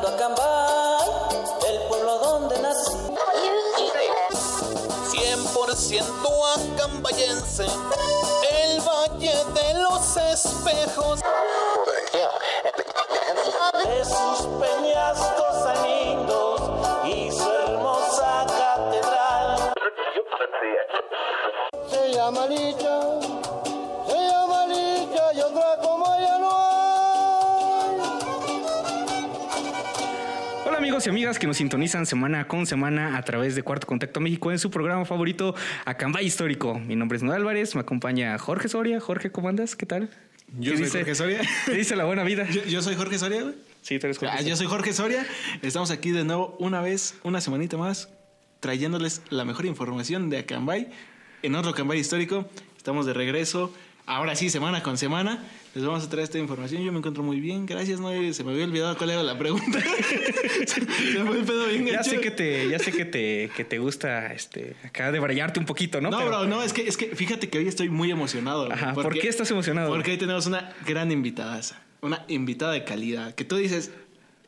llegando a Cambay, el pueblo donde nací. 100% acambayense, el valle de los espejos. De sus peñascos tan lindos y su hermosa catedral. Se llama Licha, se llama Licha y otra amigos y amigas que nos sintonizan semana con semana a través de Cuarto Contacto México en su programa favorito Acambay Histórico. Mi nombre es Noel Álvarez, me acompaña Jorge Soria. Jorge, ¿cómo andas? ¿Qué tal? Yo ¿Qué soy dice? Jorge Soria. ¿Qué dice la buena vida? Yo, yo soy Jorge Soria, güey. Sí, tú eres Jorge. Ah, yo soy Jorge Soria. Estamos aquí de nuevo una vez, una semanita más, trayéndoles la mejor información de Acambay en otro Acambay histórico. Estamos de regreso. Ahora sí, semana con semana. Les vamos a traer esta información. Yo me encuentro muy bien. Gracias, no se me había olvidado cuál era la pregunta. se me fue el pedo bien Ya sé que te, ya sé que te, que te gusta este, acá de brillarte un poquito, ¿no? No, Pero- bro, no, es que, es que fíjate que hoy estoy muy emocionado. Ajá, ¿por qué estás emocionado? Porque hoy tenemos una gran invitada, una invitada de calidad, que tú dices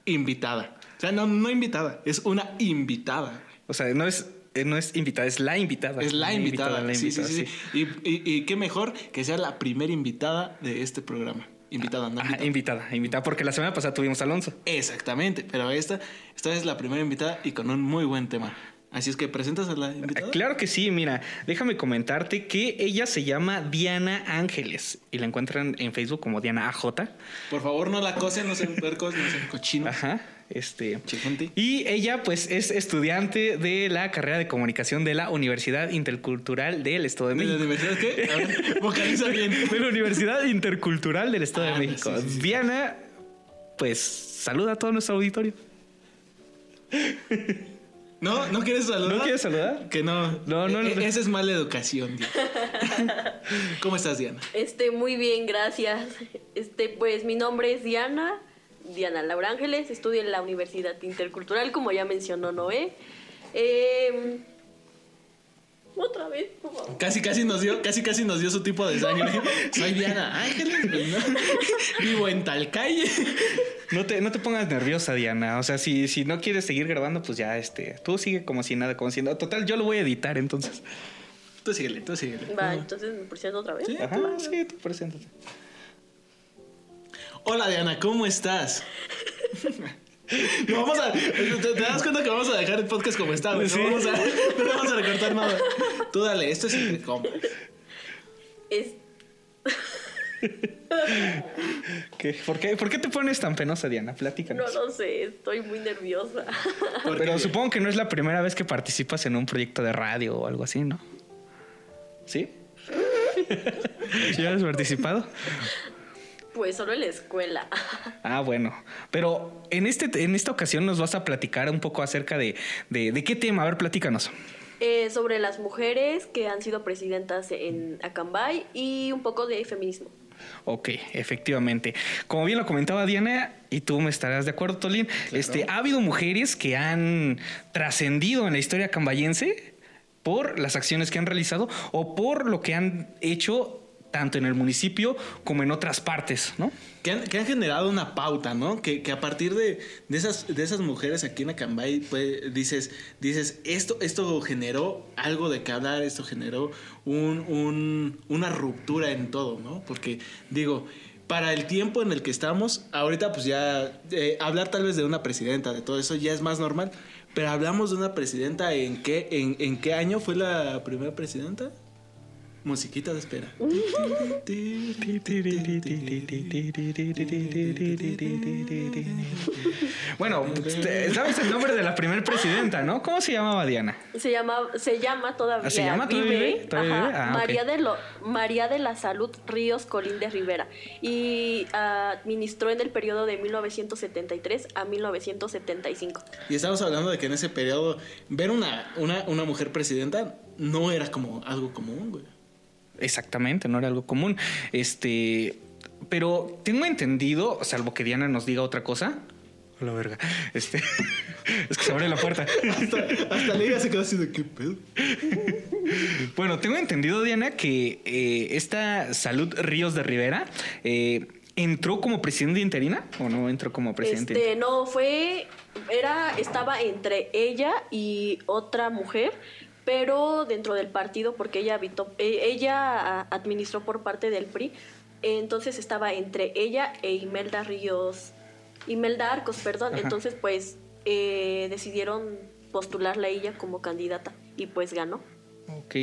invitada. O sea, no, no invitada, es una invitada. O sea, no es, no es invitada, es la invitada. Es la invitada. la sí, sí, invitada, sí, sí. Y, y- y qué mejor que sea la primera invitada de este programa. Invitada, ¿no? Ajá, invitada. invitada, invitada, porque la semana pasada tuvimos a Alonso. Exactamente, pero esta, esta es la primera invitada y con un muy buen tema. Así es que presentas a la Ah, invitada. Claro que sí, mira, déjame comentarte que ella se llama Diana Ángeles y la encuentran en Facebook como Diana AJ. Por favor, no la cosen, no sean puercos, no sean cochinos. Ajá, este. Chijunti. Y ella, pues, es estudiante de la carrera de comunicación de la Universidad Intercultural del Estado de ¿De la México. universidad qué? A ver, vocaliza bien. De la Universidad Intercultural del Estado Ah, de México. sí, sí. Diana, pues, saluda a todo nuestro auditorio. ¿No? ¿No quieres saludar? ¿No quieres saludar? Que no. No, no, E- no. Esa es mala educación, Diana. ¿Cómo estás, Diana? Este, muy bien, gracias. Este, pues mi nombre es Diana, Diana Laura Ángeles, estudio en la Universidad Intercultural, como ya mencionó Noé. Eh, otra vez, por favor. Casi, casi nos dio, casi, casi nos dio su tipo de sangre. Soy Diana Ángeles, güey, ¿no? Vivo en tal calle. No te, no te pongas nerviosa, Diana. O sea, si, si no quieres seguir grabando, pues ya, este, tú sigue como si nada, como si nada. Total, yo lo voy a editar entonces. Tú síguele, tú síguele. Va, entonces me presento otra vez. Sí. Ajá, sí, tú preséntate. Hola, Diana, ¿cómo estás? No, vamos a, ¿te, te das cuenta que vamos a dejar el podcast como está? güey? Sí. No, vamos a, no vamos a recortar nada. Tú dale, esto es entre. Es, ¿Qué? ¿Por, qué, ¿Por qué te pones tan penosa, Diana? no Platícanos. lo sé, estoy muy nerviosa. Pero supongo que no es la primera vez que participas en un proyecto de radio o algo así, ¿no? ¿Sí? ¿Ya has participado? Pues solo en la escuela. Ah, bueno. Pero en, este, en esta ocasión nos vas a platicar un poco acerca de, de, de qué tema. A ver, platícanos. Eh, sobre las mujeres que han sido presidentas en Acambay y un poco de feminismo. Ok, efectivamente. Como bien lo comentaba Diana, y tú me estarás de acuerdo, Tolín, este, ha habido mujeres que han trascendido en la historia cambayense por las acciones que han realizado o por lo que han hecho tanto en el municipio como en otras partes, ¿no? Que han, generado una pauta, ¿no? Que, a partir de, de esas, de esas mujeres aquí en Acambay, pues, dices, dices esto, esto generó algo de que hablar, esto generó un, un- una ruptura en todo, ¿no? Porque, digo, para el tiempo en el que estamos, ahorita pues ya eh, hablar tal vez de una presidenta, de todo eso ya es más normal, pero hablamos de una presidenta en qué, en qué año fue la primera presidenta? Musiquita de espera. Bueno, sabes el nombre de la primera presidenta, ¿no? ¿Cómo se llamaba Diana? Se llama, se llama todavía. ¿se llama? ¿Todavía vive? ¿Todavía Ajá, vive? Ah. María, de lo, María de la Salud Ríos Colín de Rivera. Y ah, administró en el periodo de 1973 a 1975. Y estamos hablando de que en ese periodo ver una, una, una mujer presidenta no era como algo común, güey. Exactamente, no era algo común. Este, pero tengo entendido, salvo que Diana nos diga otra cosa. A la verga. Este, es que se abre la puerta. Hasta, hasta Liga se quedó así de qué pedo. Bueno, tengo entendido, Diana, que eh, esta Salud Ríos de Rivera eh, ¿Entró como presidente interina o no entró como presidente? Este, no, fue, era, estaba entre ella y otra mujer, pero dentro del partido, porque ella, habitó, eh, ella ah, administró por parte del PRI, entonces estaba entre ella e Imelda Ríos, Imelda Arcos, perdón, Ajá. entonces pues eh, decidieron postularla a ella como candidata y pues ganó. Ok.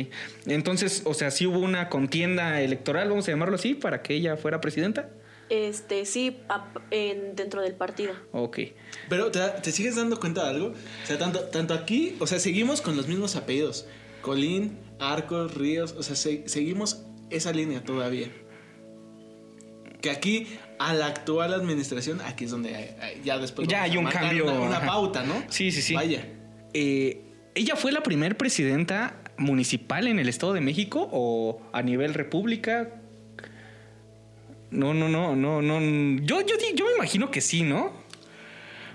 Entonces, o sea, sí hubo una contienda electoral, vamos a llamarlo así, para que ella fuera presidenta. Este, sí, en, dentro del partido. Ok. Pero ¿te, te sigues dando cuenta de algo? O sea, tanto, tanto aquí, o sea, seguimos con los mismos apellidos. Colín, Arcos, Ríos, o sea, se- seguimos esa línea todavía. Que aquí, a la actual administración, aquí es donde hay- hay- ya después... Ya hay un cambio, Una, pauta, ¿no? Sí, sí, sí. Vaya. Eh, ¿Ella fue la primer presidenta municipal en el Estado de México o a nivel república? No, no, no, no, no. Yo, yo, yo me imagino que sí, ¿no?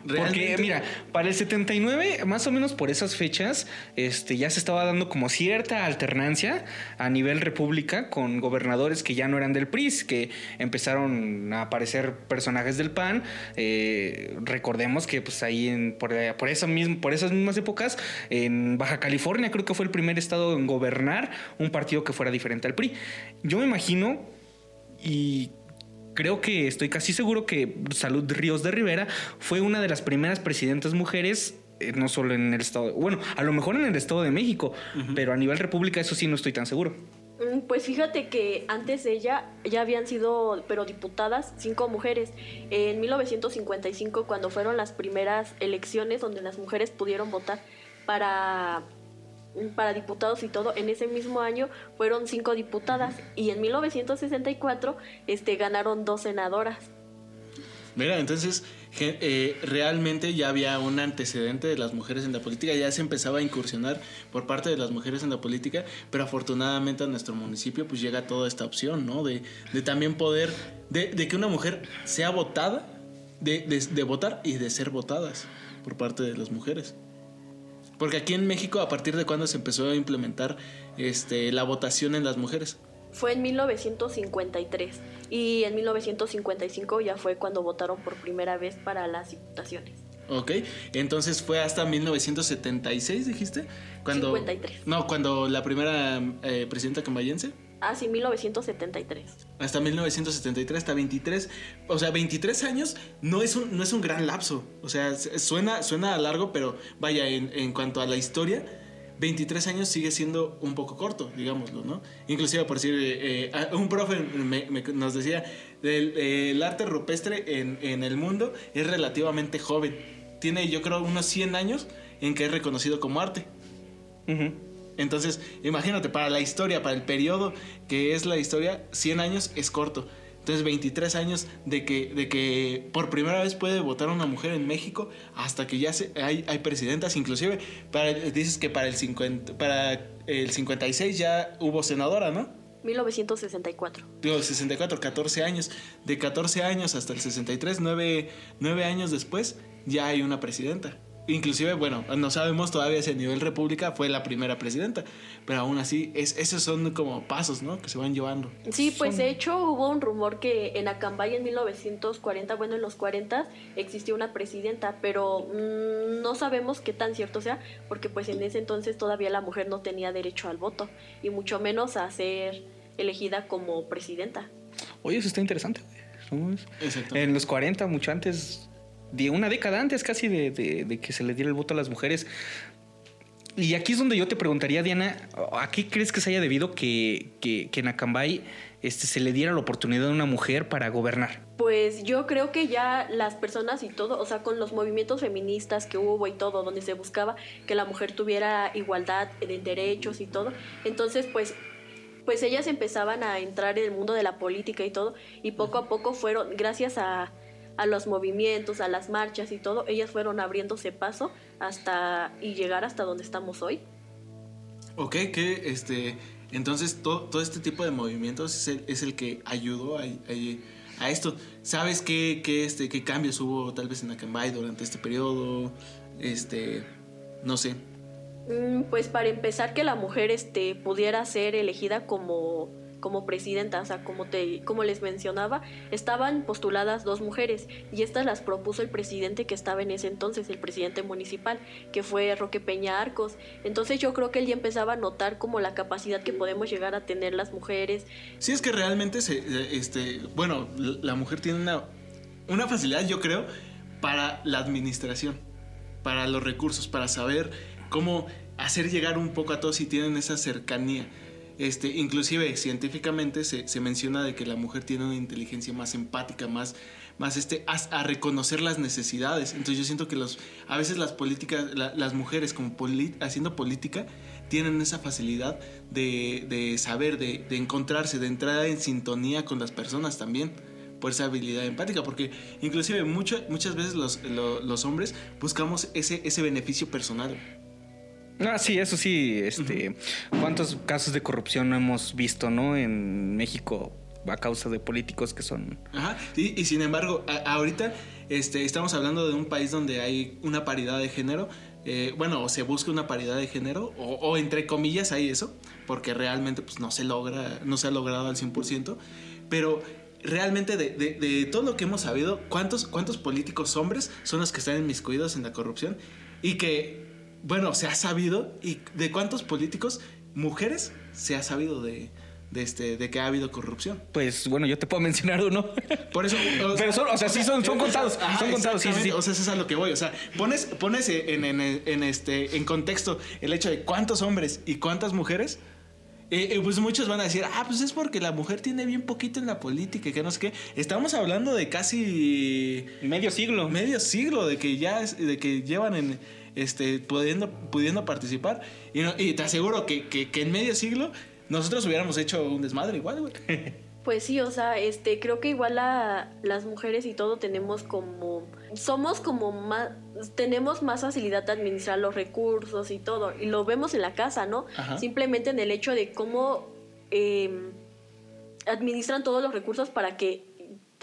Porque, Realmente- mira, para el 79, más o menos por esas fechas, este, ya se estaba dando como cierta alternancia a nivel república con gobernadores que ya no eran del PRI, que empezaron a aparecer personajes del PAN. Eh, recordemos que pues ahí en, por, por, esa misma, por esas mismas épocas, en Baja California creo que fue el primer estado en gobernar un partido que fuera diferente al PRI. Yo me imagino y creo que estoy casi seguro que Salud Ríos de Rivera fue una de las primeras presidentas mujeres, eh, no solo en el estado, bueno, a lo mejor en el estado de México, pero a nivel república eso sí no estoy tan seguro. Mm, Pues fíjate que antes de ella ya habían sido, pero diputadas, cinco mujeres. En 1955, cuando fueron las primeras elecciones donde las mujeres pudieron votar para, para diputados y todo, en ese mismo año fueron cinco diputadas. Y en 1964 este, ganaron dos senadoras. Mira, entonces eh, realmente ya había un antecedente de las mujeres en la política, ya se empezaba a incursionar por parte de las mujeres en la política, pero afortunadamente a nuestro municipio pues llega toda esta opción, ¿no? De, de también poder, de, de que una mujer sea votada, de, de votar y de ser votadas por parte de las mujeres. Porque aquí en México, ¿a partir de cuándo se empezó a implementar este, la votación en las mujeres? Fue en 1953 y en 1955 ya fue cuando votaron por primera vez para las diputaciones. Ok, entonces fue hasta 1976, dijiste? Cuando, 53. No, cuando la primera eh, presidenta cambayense. Ah, sí, 1973. Hasta 1973, hasta 23. O sea, 23 años no es un, no es un gran lapso. O sea, suena, suena largo, pero vaya, en, en cuanto a la historia, 23 años sigue siendo un poco corto, digámoslo, ¿no? Inclusive, por decir, eh, eh, un profe me- me- nos decía, el, el arte rupestre en, en el mundo es relativamente joven. Tiene, yo creo, unos 100 años en que es reconocido como arte. Ujú. Entonces, imagínate, para la historia, para el periodo que es la historia, 100 años es corto. Entonces, 23 años de que, de que por primera vez puede votar una mujer en México hasta que ya se, hay, hay presidentas. Inclusive, para, dices que para el, 50, para el 56 ya hubo senadora, ¿no? 1964. Digo, 64, 14 años. De 14 años hasta el 63, 9, 9 años después, ya hay una presidenta. Inclusive, bueno, no sabemos todavía si a nivel república fue la primera presidenta, pero aún así, es, esos son como pasos, ¿no? Que se van llevando. Sí, pues de hecho hubo un rumor que en Acambay en 1940, bueno, en los 40 existió una presidenta, pero mm, no sabemos qué tan cierto sea, porque pues en ese entonces todavía la mujer no tenía derecho al voto, y mucho menos a ser elegida como presidenta. Oye, eso está interesante. En los 40, mucho antes, de una década antes casi de, de- que se le diera el voto a las mujeres. Y aquí es donde yo te preguntaría, Diana, ¿a qué crees que se haya debido que, que, que en Acambay este, se le diera la oportunidad a una mujer para gobernar? Pues yo creo que ya las personas y todo, o sea, con los movimientos feministas que hubo y todo, donde se buscaba que la mujer tuviera igualdad de derechos y todo, entonces pues pues ellas empezaban a entrar en el mundo de la política y todo, y poco a poco fueron, gracias a, a los movimientos, a las marchas y todo, ellas fueron abriéndose paso hasta y llegar hasta donde estamos hoy. Ok, que este. Entonces, to- todo este tipo de movimientos es el, es el que ayudó a, a- a esto. ¿Sabes qué, qué, este, qué cambios hubo tal vez en Acambay durante este periodo? Este. No sé. Mm, Pues para empezar que la mujer este pudiera ser elegida como como presidenta, o sea, como, les mencionaba, estaban postuladas dos mujeres y estas las propuso el presidente que estaba en ese entonces, el presidente municipal, que fue Roque Peña Arcos. Entonces yo creo que él ya empezaba a notar como la capacidad que podemos llegar a tener las mujeres. Sí, es que realmente, se, eh, este, bueno, la mujer tiene una, una facilidad, yo creo, para la administración, para los recursos, para saber cómo hacer llegar un poco a todos si tienen esa cercanía. Este, inclusive científicamente se, menciona de que la mujer tiene una inteligencia más empática, más, más este, a, reconocer las necesidades. Entonces yo siento que a veces las políticas, la, las mujeres como haciendo política, tienen esa facilidad de, saber, de, encontrarse, de entrar en sintonía con las personas también por esa habilidad empática, porque inclusive mucho, muchas veces los, los hombres buscamos ese, ese beneficio personal. Ah, sí, eso sí. Este, uh -huh. ¿Cuántos casos de corrupción no hemos visto, no? En México a causa de políticos que son. Ajá. Y, y sin embargo, a, ahorita este, estamos hablando de un país donde hay una paridad de género. Eh, bueno, o se busca una paridad de género, o, o, entre comillas hay eso, porque realmente pues, no se logra, no se ha logrado al 100%. Pero realmente de, de, de todo lo que hemos sabido, ¿cuántos, ¿cuántos políticos hombres son los que están inmiscuidos en la corrupción? Y que bueno, se ha sabido y de cuántos políticos mujeres se ha sabido de, de este de que ha habido corrupción. Pues bueno, yo te puedo mencionar uno. Por eso, o sea, pero son, o sea, sí son, son contados, Ajá, son contados, sí, sí. O sea, eso es a lo que voy, o sea, pones pones en, en, en este en contexto el hecho de cuántos hombres y cuántas mujeres eh, pues muchos van a decir, ah, pues es porque la mujer tiene bien poquito en la política y que no sé qué. Estamos hablando de casi medio siglo. Medio siglo de que ya de que llevan en este, pudiendo, pudiendo participar. Y, no, y te aseguro que, que, que, en medio siglo nosotros hubiéramos hecho un desmadre igual, güey. Pues sí, o sea, este, creo que igual la, las mujeres y todo tenemos como, somos como más, tenemos más facilidad de administrar los recursos y todo, y lo vemos en la casa, ¿no? Ajá. Simplemente en el hecho de cómo eh, administran todos los recursos para que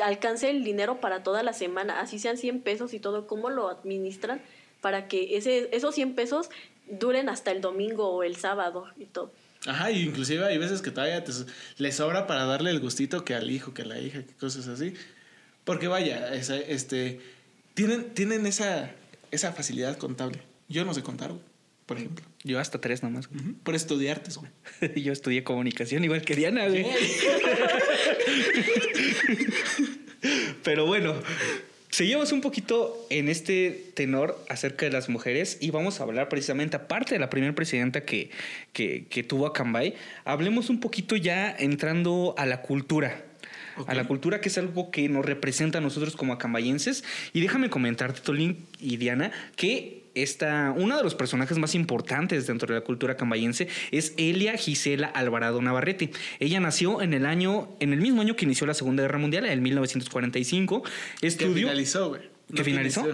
alcance el dinero para toda la semana, así sean 100 pesos y todo, cómo lo administran para que ese, esos 100 pesos duren hasta el domingo o el sábado y todo. Ajá, y inclusive hay veces que todavía te, le sobra para darle el gustito que al hijo, que a la hija, que cosas así. Porque vaya, esa, este, tienen, tienen esa, esa facilidad contable. Yo no sé contar, güey, por ejemplo. Yo hasta tres nomás. Uh -huh. Por estudiarte, güey. Yo estudié comunicación igual que Diana, güey. Pero bueno, Seguimos un poquito en este tenor acerca de las mujeres y vamos a hablar precisamente, aparte de la primera presidenta que, que, que tuvo a Cambay, hablemos un poquito ya entrando a la cultura. Okay. A la cultura que es algo que nos representa a nosotros como acambayenses. Y déjame comentarte, Tolín y Diana, que esta, uno de los personajes más importantes dentro de la cultura cambayense es Elia Gisela Alvarado Navarrete. Ella nació en el año, en el mismo año que inició la Segunda Guerra Mundial, en 1945. Estudió. Que finalizó, güey. No ¿Que finalizó?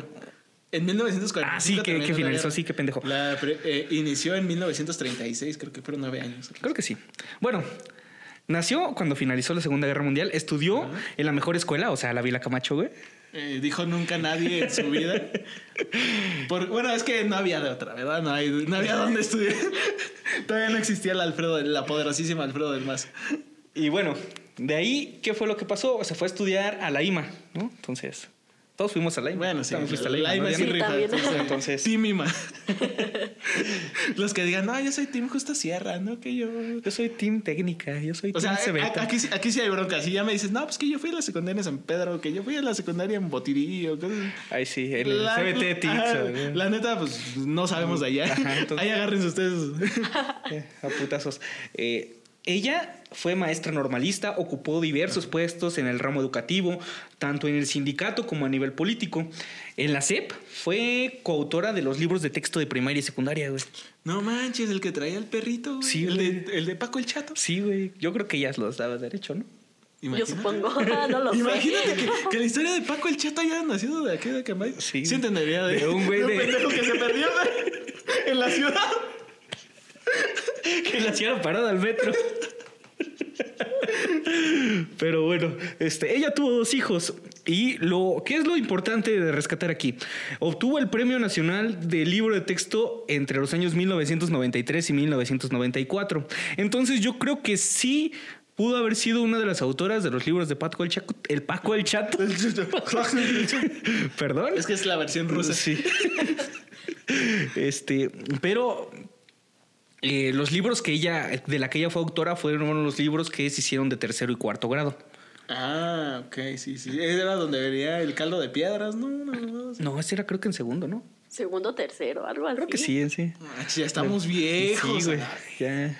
En 1945. Ah, sí, que, que finalizó, sí, qué pendejo. La pre, eh, inició en 1936, creo que fueron nueve años. Creo que sí. Bueno, nació cuando finalizó la Segunda Guerra Mundial, estudió uh -huh. en la mejor escuela, o sea, la Vila Camacho, güey. Eh, dijo nunca nadie en su vida. Por, bueno, es que no había de otra, ¿verdad? No, hay, no había dónde estudiar. Todavía no existía el Alfredo, la poderosísima Alfredo del Mazo. Y bueno, de ahí, ¿qué fue lo que pasó? Se fue a estudiar a la IMA, ¿no? Entonces, todos fuimos a la IMA. Bueno, sí. También fuiste a la IMA. La IMA ¿no? sí rifa. Entonces, entonces Team IMA. Los que digan, no, yo soy Team Justa Sierra, ¿no? Que yo... Yo soy Team Técnica, yo soy o Team sea. Aquí, aquí sí hay bronca. Si ya me dices, no, pues que yo fui a la secundaria en San Pedro, que yo fui a la secundaria en Botirillo. Ay, sí, en el la, CBT Tips. La neta, pues no sabemos de allá. Ajá, entonces... Ahí agárrense ustedes. a putazos. Eh, ella fue maestra normalista, ocupó diversos puestos en el ramo educativo, tanto en el sindicato como a nivel político. En la CEP fue coautora de los libros de texto de primaria y secundaria, güey. No manches, el que traía el perrito, güey. Sí, el de, el de Paco el Chato. Sí, güey. Yo creo que ya los daba derecho, ¿no? Imagínate. Yo supongo, no lo Imagínate que, que, la historia de Paco el Chato haya nacido de aquí de Acambay. Sí. Sí entendería de, de un güey de... Un que se perdió en la ciudad. que la hacían parada al metro. Pero bueno, este, ella tuvo dos hijos y lo ¿qué es lo importante de rescatar aquí? Obtuvo el Premio Nacional de Libro de Texto entre los años 1993 y 1994. Entonces yo creo que sí pudo haber sido una de las autoras de los libros de Paco el Chaco, el Paco el Chato. Perdón. Es que es la versión rusa. Sí. este, pero eh, los libros que ella, de la que ella fue autora, fueron los libros que se hicieron de tercero y cuarto grado. Ah, ok, sí, sí. Era donde venía el caldo de piedras, ¿no? No, no, sí. No, ese era creo que en segundo, ¿no? Segundo, tercero, algo así. Creo que sí, sí. Ah, ya estamos viejos. Sí, güey. Ya.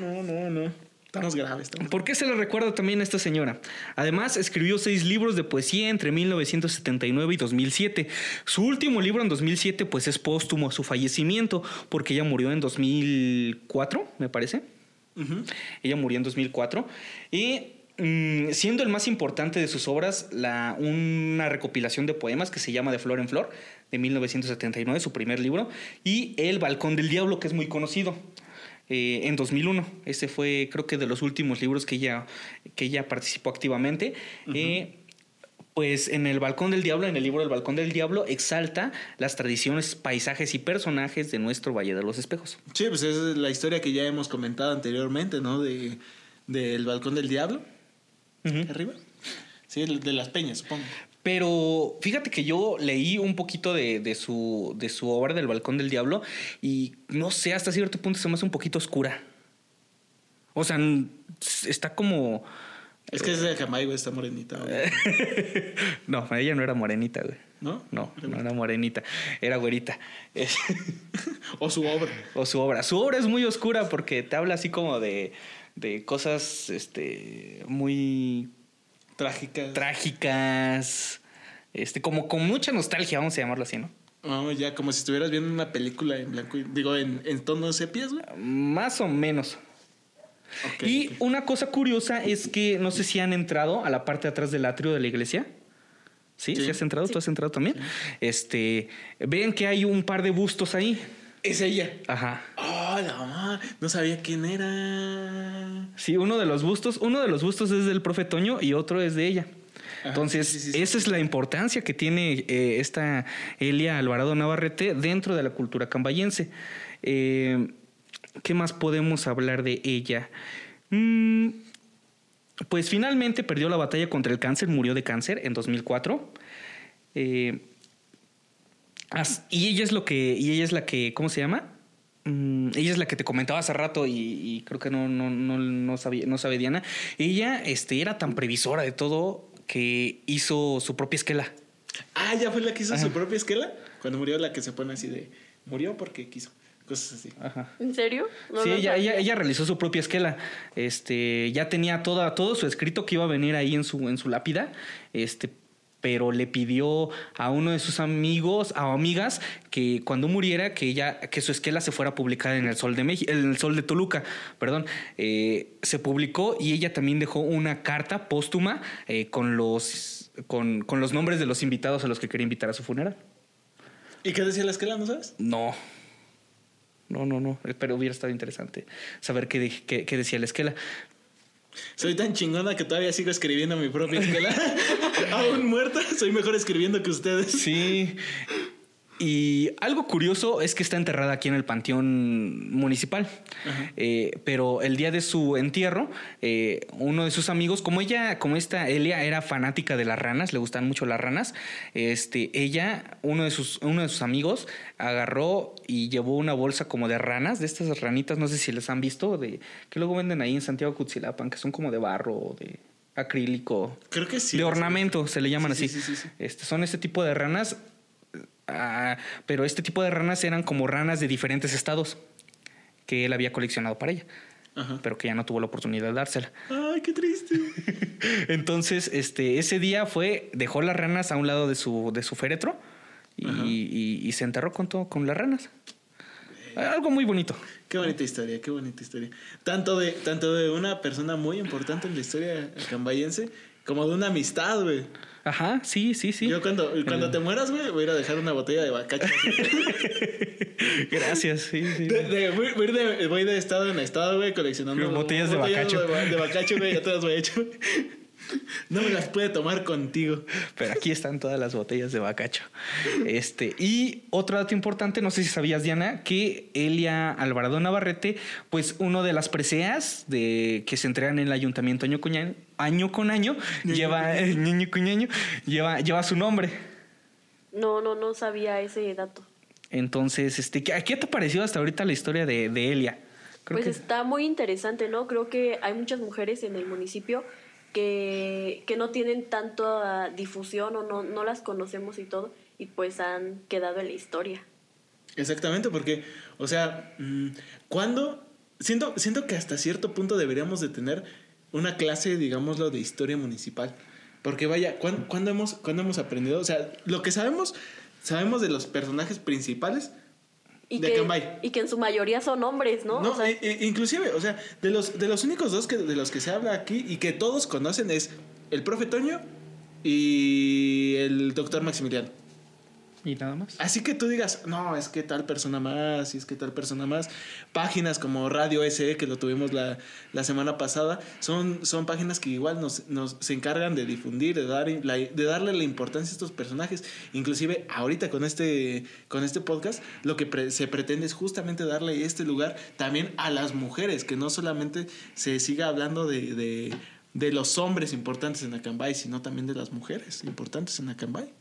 No, no, no. Estamos graves. Estamos... ¿Por qué se le recuerda también a esta señora? Además, escribió seis libros de poesía entre 1979 y 2007. Su último libro en 2007, pues es póstumo a su fallecimiento, porque ella murió en 2004, me parece. Ella murió en 2004. Y mm, siendo el más importante de sus obras, la, una recopilación de poemas que se llama De Flor en Flor, de 1979, su primer libro, y El Balcón del Diablo, que es muy conocido. Eh, en 2001. Ese fue, creo que, de los últimos libros que ella, que ella participó activamente. Eh, pues en El Balcón del Diablo, en el libro El Balcón del Diablo, exalta las tradiciones, paisajes y personajes de nuestro Valle de los Espejos. Sí, pues esa es la historia que ya hemos comentado anteriormente, ¿no? De del balcón del diablo. Arriba. Sí, de las peñas, supongo. Pero fíjate que yo leí un poquito de, de su, de su obra del Balcón del Diablo y no sé, hasta cierto punto se me hace un poquito oscura. O sea, está como... Es que es de Jamaica, está morenita. güey. No, ella no era morenita, güey. ¿No? No, no era morenita, era güerita. O su obra. o su obra. Su obra es muy oscura porque te habla así como de, de cosas este, muy Trágica. trágicas, este, como con mucha nostalgia, vamos a llamarlo así, ¿no? No, ya como si estuvieras viendo una película en blanco y digo en, en tono sepias, güey. Más o menos. Ok, y una cosa curiosa es que no sé si han entrado a la parte de atrás del atrio de la iglesia. ¿Sí? ¿Sí, Sí. has entrado? ¿Tú has entrado también? Este, ven que hay un par de bustos ahí. Es ella. Ajá. Oh, la mamá. No sabía quién era. Sí, uno de los bustos, uno de los bustos es del profe Toño y otro es de ella. Ajá, Entonces, sí, sí, sí, esa es la importancia que tiene eh, esta Elia Alvarado Navarrete dentro de la cultura cambayense. Eh, ¿Qué más podemos hablar de ella? Mm, pues finalmente perdió la batalla contra el cáncer, murió de cáncer en 2004. Eh, y ella es lo que, y ella es la que, ¿cómo se llama? Mm, ella es la que te comentaba hace rato y, y creo que no, no, no, no sabía, no sabe Diana. Ella este, era tan previsora de todo que hizo su propia esquela. Ah, ya fue la que hizo Ajá. su propia esquela. Cuando murió la que se pone así de. Murió porque quiso. Cosas así. Ajá. ¿En serio? No sí, ella, ella realizó su propia esquela. Este, ya tenía toda, todo su escrito que iba a venir ahí en su, en su lápida. Este, pero le pidió a uno de sus amigos o amigas que cuando muriera que ella que su esquela se fuera publicada en el Sol de México, en el Sol de Toluca, perdón, Eh, se publicó y ella también dejó una carta póstuma eh, con los con, con los nombres de los invitados a los que quería invitar a su funeral. ¿Y qué decía la esquela, no sabes? No. No, no, no. Pero hubiera estado interesante saber qué, de- qué- qué decía la esquela. Soy tan chingona que todavía sigo escribiendo mi propia esquela. Aún muerta, soy mejor escribiendo que ustedes. Sí. Y algo curioso es que está enterrada aquí en el panteón municipal. Eh, pero el día de su entierro, eh, uno de sus amigos, como ella, como esta Elia era fanática de las ranas, le gustan mucho las ranas, este, ella, uno de sus, uno de sus amigos, agarró y llevó una bolsa como de ranas, de estas ranitas, no sé si les han visto, de que luego venden ahí en Santiago Cutzilapan, que son como de barro o de acrílico. Creo que sí. de ornamento, se le llaman Sí, así. sí, sí, sí, sí. Este, son este tipo de ranas, ah, pero este tipo de ranas eran como ranas de diferentes estados que él había coleccionado para ella, Ajá. pero que ya no tuvo la oportunidad de dársela. Ay, qué triste. Entonces, este, ese día fue, dejó las ranas a un lado de su, de su féretro y- y se enterró con, todo, con las ranas. Algo muy bonito. Qué bonita historia, qué bonita historia. Tanto de, tanto de una persona muy importante en la historia cambayense como de una amistad, güey. Ajá, sí, sí, sí. Yo cuando, cuando te mueras, güey, voy a ir a dejar una botella de bacacho. Gracias, sí, sí. De, de- voy, voy de, voy de estado en estado, güey, coleccionando Botellas de bacacho. De, de bacacho, güey, ya te las voy a echar. No me las puede tomar contigo. Pero aquí están todas las botellas de bacacho. Este, y otro dato importante, no sé si sabías, Diana, que Elia Alvarado Navarrete, pues uno de las preseas de, que se entregan en el ayuntamiento año con año, año, con año lleva, con ñoño, lleva, lleva su nombre. No, no, no sabía ese dato. Entonces, este, ¿qué, qué te ha parecido hasta ahorita la historia de, de Elia? Creo pues que- está muy interesante, ¿no? Creo que hay muchas mujeres en el municipio que, no tienen tanta difusión o no, no las conocemos y todo, y pues han quedado en la historia. Exactamente, porque, o sea, mm, cuando siento, siento que hasta cierto punto deberíamos de tener una clase, digámoslo, de historia municipal. Porque vaya, ¿cuándo, cuándo hemos, cuándo hemos aprendido? O sea, lo que sabemos, sabemos de los personajes principales Y de que, Cambay. y que en su mayoría son hombres, ¿no? No, O sea, e- inclusive, o sea, de los, de los únicos dos que, de los que se habla aquí y que todos conocen es el profe Toño y el doctor Maximiliano. Así que tú digas, no, es que tal persona más, y es que tal persona más. Páginas como Radio SE, que lo tuvimos la, la semana pasada, son, son páginas que igual nos, nos se encargan de difundir, de, dar, de darle la importancia a estos personajes. Inclusive ahorita con este, con este podcast, lo que se pretende es justamente darle este lugar también a las mujeres, que no solamente se siga hablando de... de de los hombres importantes en Acambay, sino también de las mujeres importantes en Acambay.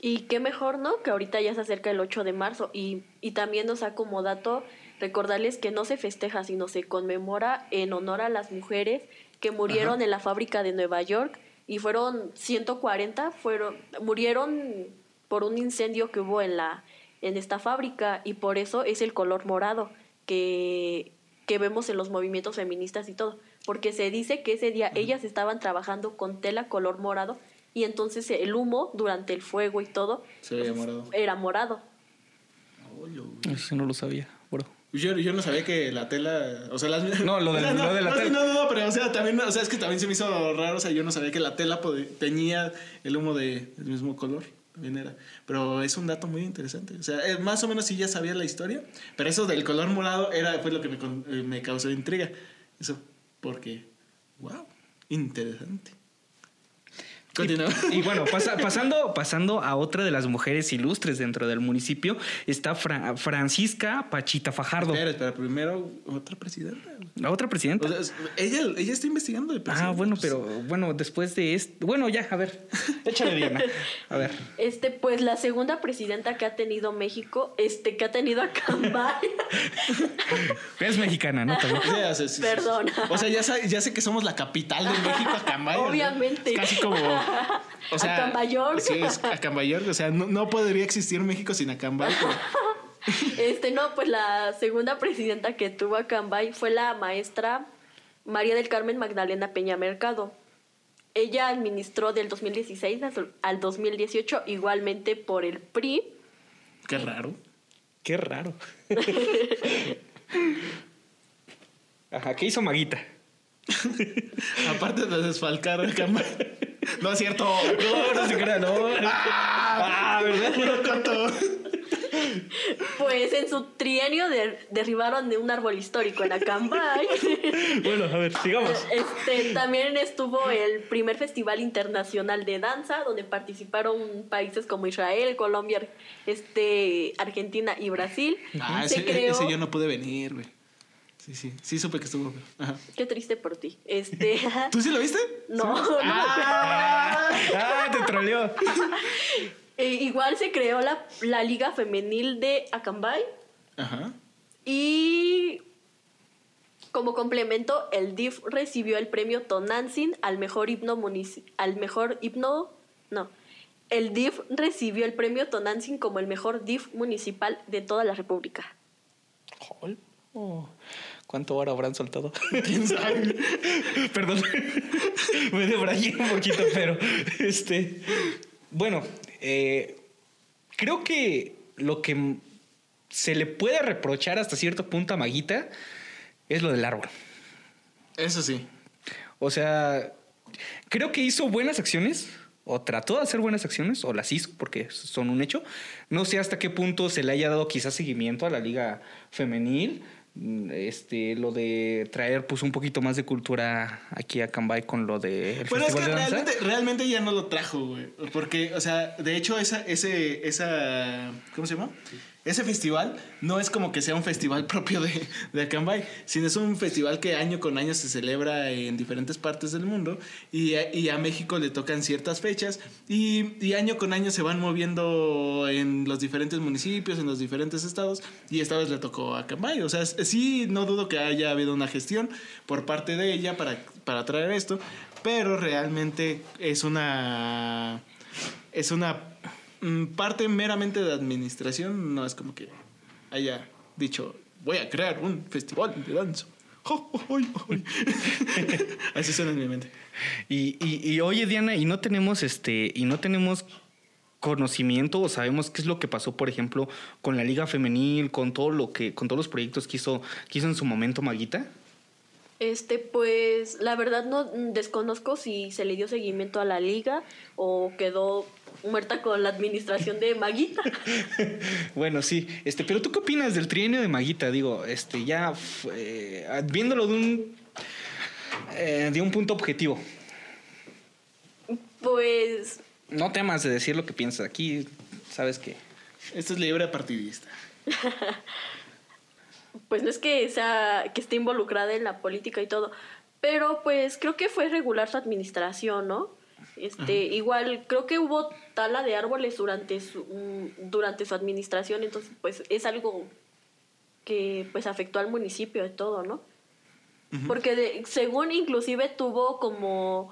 Y qué mejor, ¿no? Que ahorita ya se acerca el 8 de marzo. Y, y también nos ha como dato recordarles que no se festeja, sino se conmemora en honor a las mujeres que murieron Ajá. en la fábrica de Nueva York. Y fueron 140, fueron, murieron por un incendio que hubo en, la, en esta fábrica. Y por eso es el color morado que, que vemos en los movimientos feministas y todo, porque se dice que ese día ellas estaban trabajando con tela color morado y entonces el humo durante el fuego y todo Se veía morado. era morado. Eso no lo sabía, bro. Yo, yo no sabía que la tela. O sea, las. No, lo del- o sea, lo de la no, tela. No, no, no, pero o sea, también, o sea, es que también se me hizo raro. O sea, yo no sabía que la tela teñía el humo de- del mismo color. También era. Pero es un dato muy interesante. O sea, eh, más o menos sí ya sabía la historia. Pero eso del color morado era fue lo que me, eh, me causó intriga. Eso. Porque. ¡Wow! Interesante. Continúa. Y bueno, pasa- pasando, pasando a otra de las mujeres ilustres dentro del municipio, está Fra- Francisca Pachita Fajardo. Espera, espera, primero otra presidenta. La otra presidenta. O sea, es- ella, ella está investigando de ah, presidenta, bueno, pues. pero bueno, después de esto. Bueno, ya, a ver. Échale, Diana. A ver. Este, pues la segunda presidenta que ha tenido México, este, que ha tenido a Cambay. Es mexicana, ¿no? También. Sí, o sea, sí, sí, sí. Perdona. O sea, ya, ya sé que somos la capital de México, Acambay. Obviamente. Es casi como. O sea, Acambayor. Sí, es Acambayor. O sea, no, no podría existir México sin Acambay. pero- Este, no, pues la segunda presidenta que tuvo a Cambay fue la maestra María del Carmen Magdalena Peña Mercado. Ella administró del 2016 al- al 2018 igualmente por el PRI. Qué raro. Qué raro. Ajá, ¿qué hizo Maguita? Aparte de desfalcar Acambay. No es cierto. No, no se crea, no. Ah, ¿verdad? Puro coto. Pues en su trienio der- derribaron de un árbol histórico en Acambay. Bueno, a ver, sigamos. Este, también estuvo el primer Festival Internacional de Danza, donde participaron países como Israel, Colombia, este, Argentina y Brasil. Ah, Se ese, creó- ese yo no pude venir, güey. Sí, sí. Sí supe que estuvo. Ajá. Qué triste por ti. Este, ¿Tú sí lo viste? no, no. Ah, te troleó. Eh, igual se creó la, la Liga Femenil de Acambay Ajá. y como complemento el DIF recibió el premio Tonantzin al mejor himno munici- al mejor himno no el DIF recibió el premio Tonantzin como el mejor DIF municipal de toda la República. Jol. Oh, ¿Cuánto ahora habrán soltado? ¿Quién sabe? Perdón. Me debrayé un poquito, pero este. Bueno, eh, creo que lo que se le puede reprochar hasta cierto punto a Maguita es lo del árbol. Eso sí. O sea, creo que hizo buenas acciones, o trató de hacer buenas acciones, o las hizo, porque son un hecho. No sé hasta qué punto se le haya dado quizás seguimiento a la liga femenil este lo de traer pues un poquito más de cultura aquí a Cambay con lo de el Bueno, es que Festival de Danza. realmente, realmente ya no lo trajo, güey. Porque, o sea, de hecho, esa, ese, esa, ¿cómo se llama? Ese festival no es como que sea un festival propio de, de Acambay, sino es un festival que año con año se celebra en diferentes partes del mundo y a, México le tocan ciertas fechas y, y año con año se van moviendo en los diferentes municipios, en los diferentes estados y esta vez le tocó a Acambay. O sea, sí, no dudo que haya habido una gestión por parte de ella para, para traer esto, pero realmente es una es una parte meramente de administración, no es como que haya dicho, voy a crear un festival de danza. Así suena en mi mente. Y, y, y, oye, Diana, y no tenemos este, y no tenemos conocimiento o sabemos qué es lo que pasó, por ejemplo, con la Liga Femenil, con todo lo que, con todos los proyectos que hizo, que hizo en su momento Maguita. Este, pues, la verdad no desconozco si se le dio seguimiento a la liga o quedó muerta con la administración de Maguita. bueno, sí. Este, pero tú qué opinas del trienio de Maguita? Digo, este, ya eh, viéndolo de un eh, de un punto objetivo. Pues. No temas de decir lo que piensas. Aquí sabes que. Esto es libre partidista. pues no es que sea que esté involucrada en la política y todo, pero pues creo que fue regular su administración, ¿no? Este, igual creo que hubo tala de árboles durante su mm, durante su administración, entonces pues es algo que pues afectó al municipio de todo, ¿no? Porque de- según inclusive tuvo como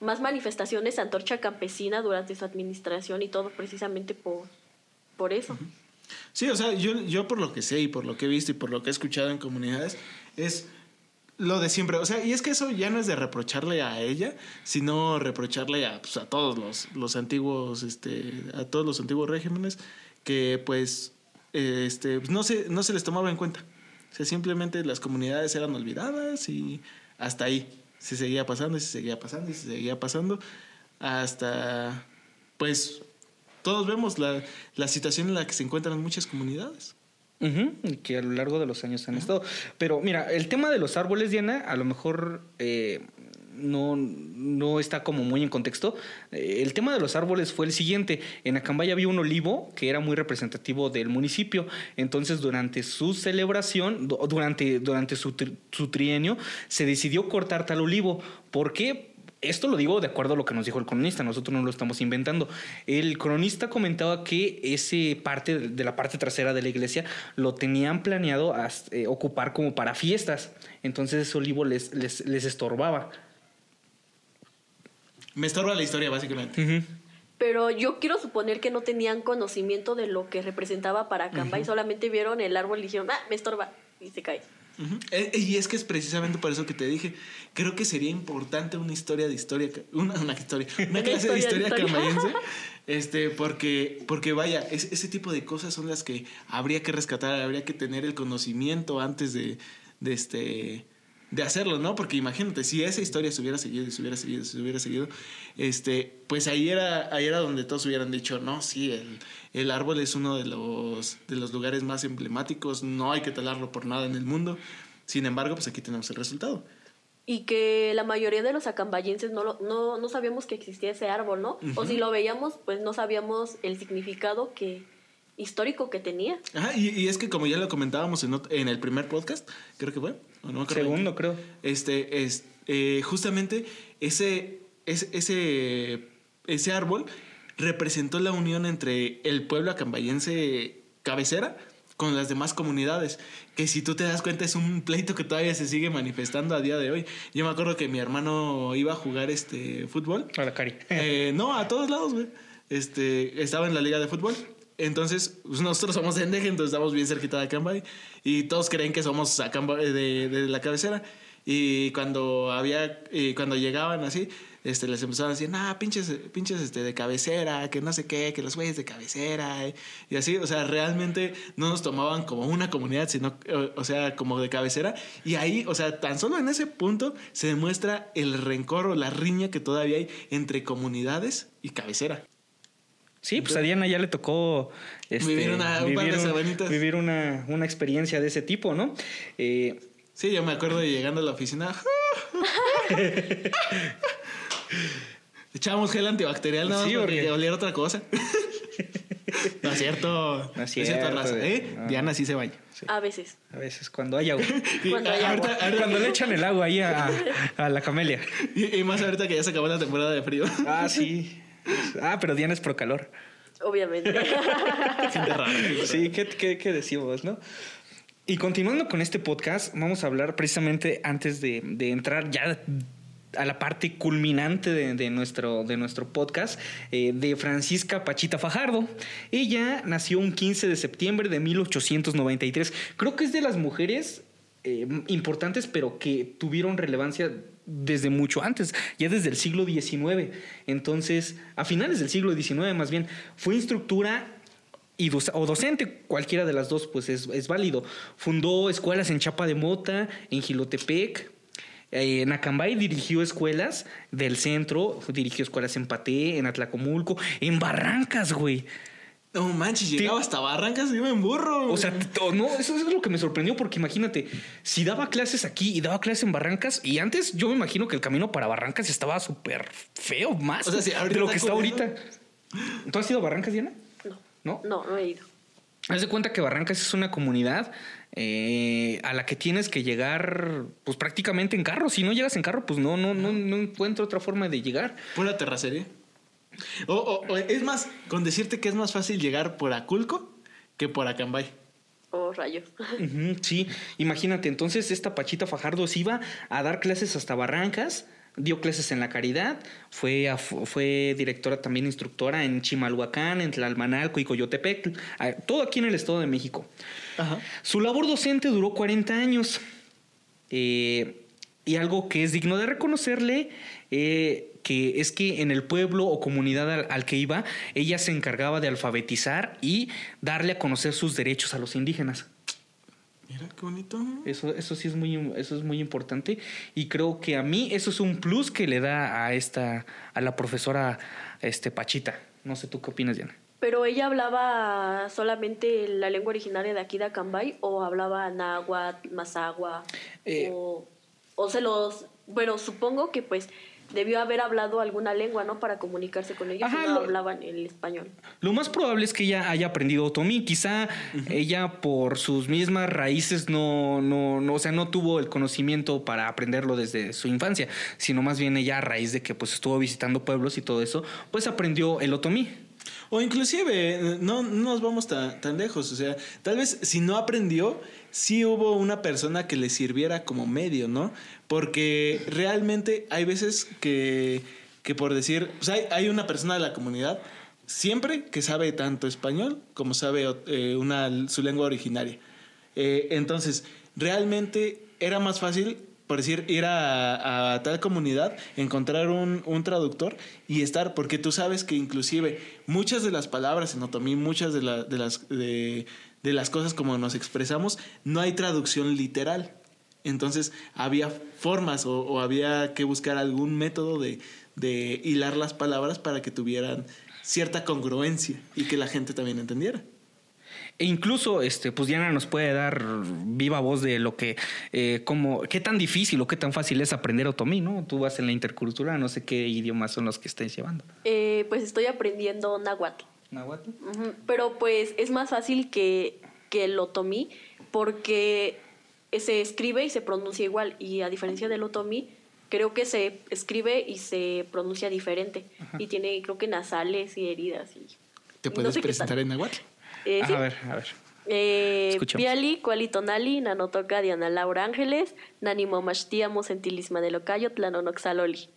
más manifestaciones antorcha campesina durante su administración y todo precisamente por por eso. Sí, o sea, yo, yo por lo que sé y por lo que he visto y por lo que he escuchado en comunidades, es lo de siempre. O sea, y es que eso ya no es de reprocharle a ella, sino reprocharle a, pues, a todos los, los antiguos, este, a todos los antiguos regímenes que pues eh, este, no, se, no se les tomaba en cuenta. O sea, simplemente las comunidades eran olvidadas y hasta ahí. Se seguía pasando y se seguía pasando y se seguía pasando hasta, pues, todos vemos la, la situación en la que se encuentran muchas comunidades. Y que a lo largo de los años han estado. Pero mira, el tema de los árboles, Diana, a lo mejor eh, no, no está como muy en contexto. Eh, el tema de los árboles fue el siguiente. En Acambay había un olivo que era muy representativo del municipio. Entonces, durante su celebración, du- durante, durante su, tri- su trienio, se decidió cortar tal olivo. ¿Por qué? Esto lo digo de acuerdo a lo que nos dijo el cronista, nosotros no lo estamos inventando. El cronista comentaba que ese parte de la parte trasera de la iglesia lo tenían planeado eh, ocupar como para fiestas. Entonces ese olivo les, les, les estorbaba. Me estorba la historia, básicamente. Pero yo quiero suponer que no tenían conocimiento de lo que representaba para Acambay, solamente vieron el árbol y dijeron, ah, me estorba, y se cae. Ujú. Eh, Y es que es precisamente por eso que te dije, creo que sería importante una historia de historia, una, una historia, una clase de historia historia de historia. camayense, este, porque, porque vaya, es- ese tipo de cosas son las que habría que rescatar, habría que tener el conocimiento antes de, de este de hacerlo, ¿no? Porque imagínate, si esa historia se hubiera seguido y se hubiera seguido, se hubiera seguido, este, pues ahí era, ahí era donde todos hubieran dicho, no, sí, el, el árbol es uno de los, de los lugares más emblemáticos, no hay que talarlo por nada en el mundo. Sin embargo, pues aquí tenemos el resultado. Y que la mayoría de los acambayenses no, lo- no, no sabíamos que existía ese árbol, ¿no? O si lo veíamos, pues no sabíamos el significado que histórico que tenía. Ajá, y, y es que como ya lo comentábamos en, en el primer podcast, creo que fue, o no Segundo, creo. Este, es, eh, justamente ese, ese, ese, ese árbol representó la unión entre el pueblo acambayense cabecera con las demás comunidades, que si tú te das cuenta es un pleito que todavía se sigue manifestando a día de hoy. Yo me acuerdo que mi hermano iba a jugar este fútbol A la cari. eh, no, a todos lados, güey. Este, estaba en la liga de fútbol. Entonces, pues, nosotros somos de Endeje, entonces estamos bien cerquita de Acambay. Y todos creen que somos de, de la cabecera. Y cuando había, y cuando llegaban así, este, les empezaban a decir, nah, pinches, pinches este, de cabecera, que no sé qué, que los güeyes de cabecera. eh". Y así, o sea, realmente no nos tomaban como una comunidad, sino, eh, o sea, como de cabecera. Y ahí, o sea, tan solo en ese punto se demuestra el rencor o la riña que todavía hay entre comunidades y cabecera. Sí, pues a Diana ya le tocó este, Vivir una- un par de vivir sabanitas. vivir una, una experiencia de ese tipo, ¿no? Eh, Sí, yo me acuerdo de llegando a la oficina. Echábamos gel antibacterial nada más Sí, porque porque- oliera otra cosa. no es cierto. No es cierto, raza. ¿eh? No. Diana sí se baña. A veces. a veces cuando hay agua. Cuando hay ahorita- agua. ahorita- cuando le echan el agua ahí a, a la camelia. y, y más ahorita que ya se acabó la temporada de frío. Ah, sí. Ah, pero Diana es pro calor. Obviamente. Sí, ¿qué, qué, qué decimos, no? Y continuando con este podcast, vamos a hablar precisamente antes de, de entrar ya a la parte culminante de, de nuestro, de nuestro podcast, eh, de Francisca Pachita Fajardo. Ella nació un 15 de septiembre de 1893. Creo que es de las mujeres eh, importantes, pero que tuvieron relevancia desde mucho antes, ya desde el siglo XIX. Entonces, a finales del siglo XIX más bien, fue instructora y o docente, cualquiera de las dos, pues es, es válido. Fundó escuelas en Chapa de Mota, en Gilotepec. eh, en Acambay dirigió escuelas del centro, dirigió escuelas en Paté, en Atlacomulco, en Barrancas, güey. No manches, llegaba hasta Barrancas y iba en burro. O sea, no, eso es lo que me sorprendió porque imagínate, si daba clases aquí y daba clases en Barrancas, y antes yo me imagino que el camino para Barrancas estaba súper feo, más O sea, de lo que está ahorita. ¿Tú has ido a Barrancas, Diana? No. ¿No? No, no he ido. Haz de cuenta que Barrancas es una comunidad eh, a la que tienes que llegar pues prácticamente en carro. Si no llegas en carro, pues no, no, no, no encuentro otra forma de llegar. Pura terracería. O, o- o es más, con decirte que es más fácil llegar por Aculco que por Acambay. Oh, rayos. Ujú, sí, imagínate, entonces esta Pachita Fajardo se iba a dar clases hasta Barrancas, dio clases en La Caridad, fue, a- fue directora también instructora en Chimalhuacán, en Tlalmanalco y Coyotepec, todo aquí en el Estado de México. Ajá. Su labor docente duró 40 años. Eh, y algo que es digno de reconocerle, eh, que es que en el pueblo o comunidad al, al que iba, ella se encargaba de alfabetizar y darle a conocer sus derechos a los indígenas. Mira qué bonito. Eso, eso sí es muy, eso es muy importante. Y creo que a mí eso es un plus que le da a esta, a la profesora este, Pachita. No sé tú qué opinas, Diana. Pero ella hablaba solamente la lengua originaria de aquí de Acambay o hablaba náhuatl, mazagua Eh. o, o se los... Bueno, supongo que pues debió haber hablado alguna lengua, ¿no? Para comunicarse con ellos Ajá, y no lo- hablaban el español. Lo más probable es que ella haya aprendido otomí. Quizá ella por sus mismas raíces no, no, no, o sea, no tuvo el conocimiento para aprenderlo desde su infancia, sino más bien ella a raíz de que pues estuvo visitando pueblos y todo eso, pues aprendió el otomí. O inclusive, no, no nos vamos tan, tan lejos. O sea, tal vez si no aprendió, sí hubo una persona que le sirviera como medio, ¿no? Porque realmente hay veces que, que por decir, o sea, hay, una persona de la comunidad siempre que sabe tanto español como sabe eh, una, su lengua originaria. Eh, entonces, realmente era más fácil, por decir, ir a, tal comunidad, encontrar un, un traductor y estar, porque tú sabes que inclusive muchas de las palabras en otomí, muchas de, de las, de, de las cosas como nos expresamos, no hay traducción literal. Entonces había formas o, o había que buscar algún método de, de hilar las palabras para que tuvieran cierta congruencia y que la gente también entendiera. E incluso, este, pues Diana nos puede dar viva voz de lo que, eh, como, qué tan difícil o qué tan fácil es aprender otomí, ¿no? Tú vas en la intercultural, no sé qué idiomas son los que estés llevando. Eh, pues estoy aprendiendo náhuatl. ¿Nahuatl? Pero pues es más fácil que, que el otomí porque se escribe y se pronuncia igual. Y a diferencia del otomí, creo que se escribe y se pronuncia diferente. Y tiene, creo que nasales y heridas. Y, ¿Te y no puedes sé qué presentar en Nahuatl? Eh, sí. A ver, a ver. Eh. Piali, Cualitonali, Nanotoca, Diana Laura Ángeles, Nanimo Machtiamo, Centilisma de Locayo, Tlanonoxaloli.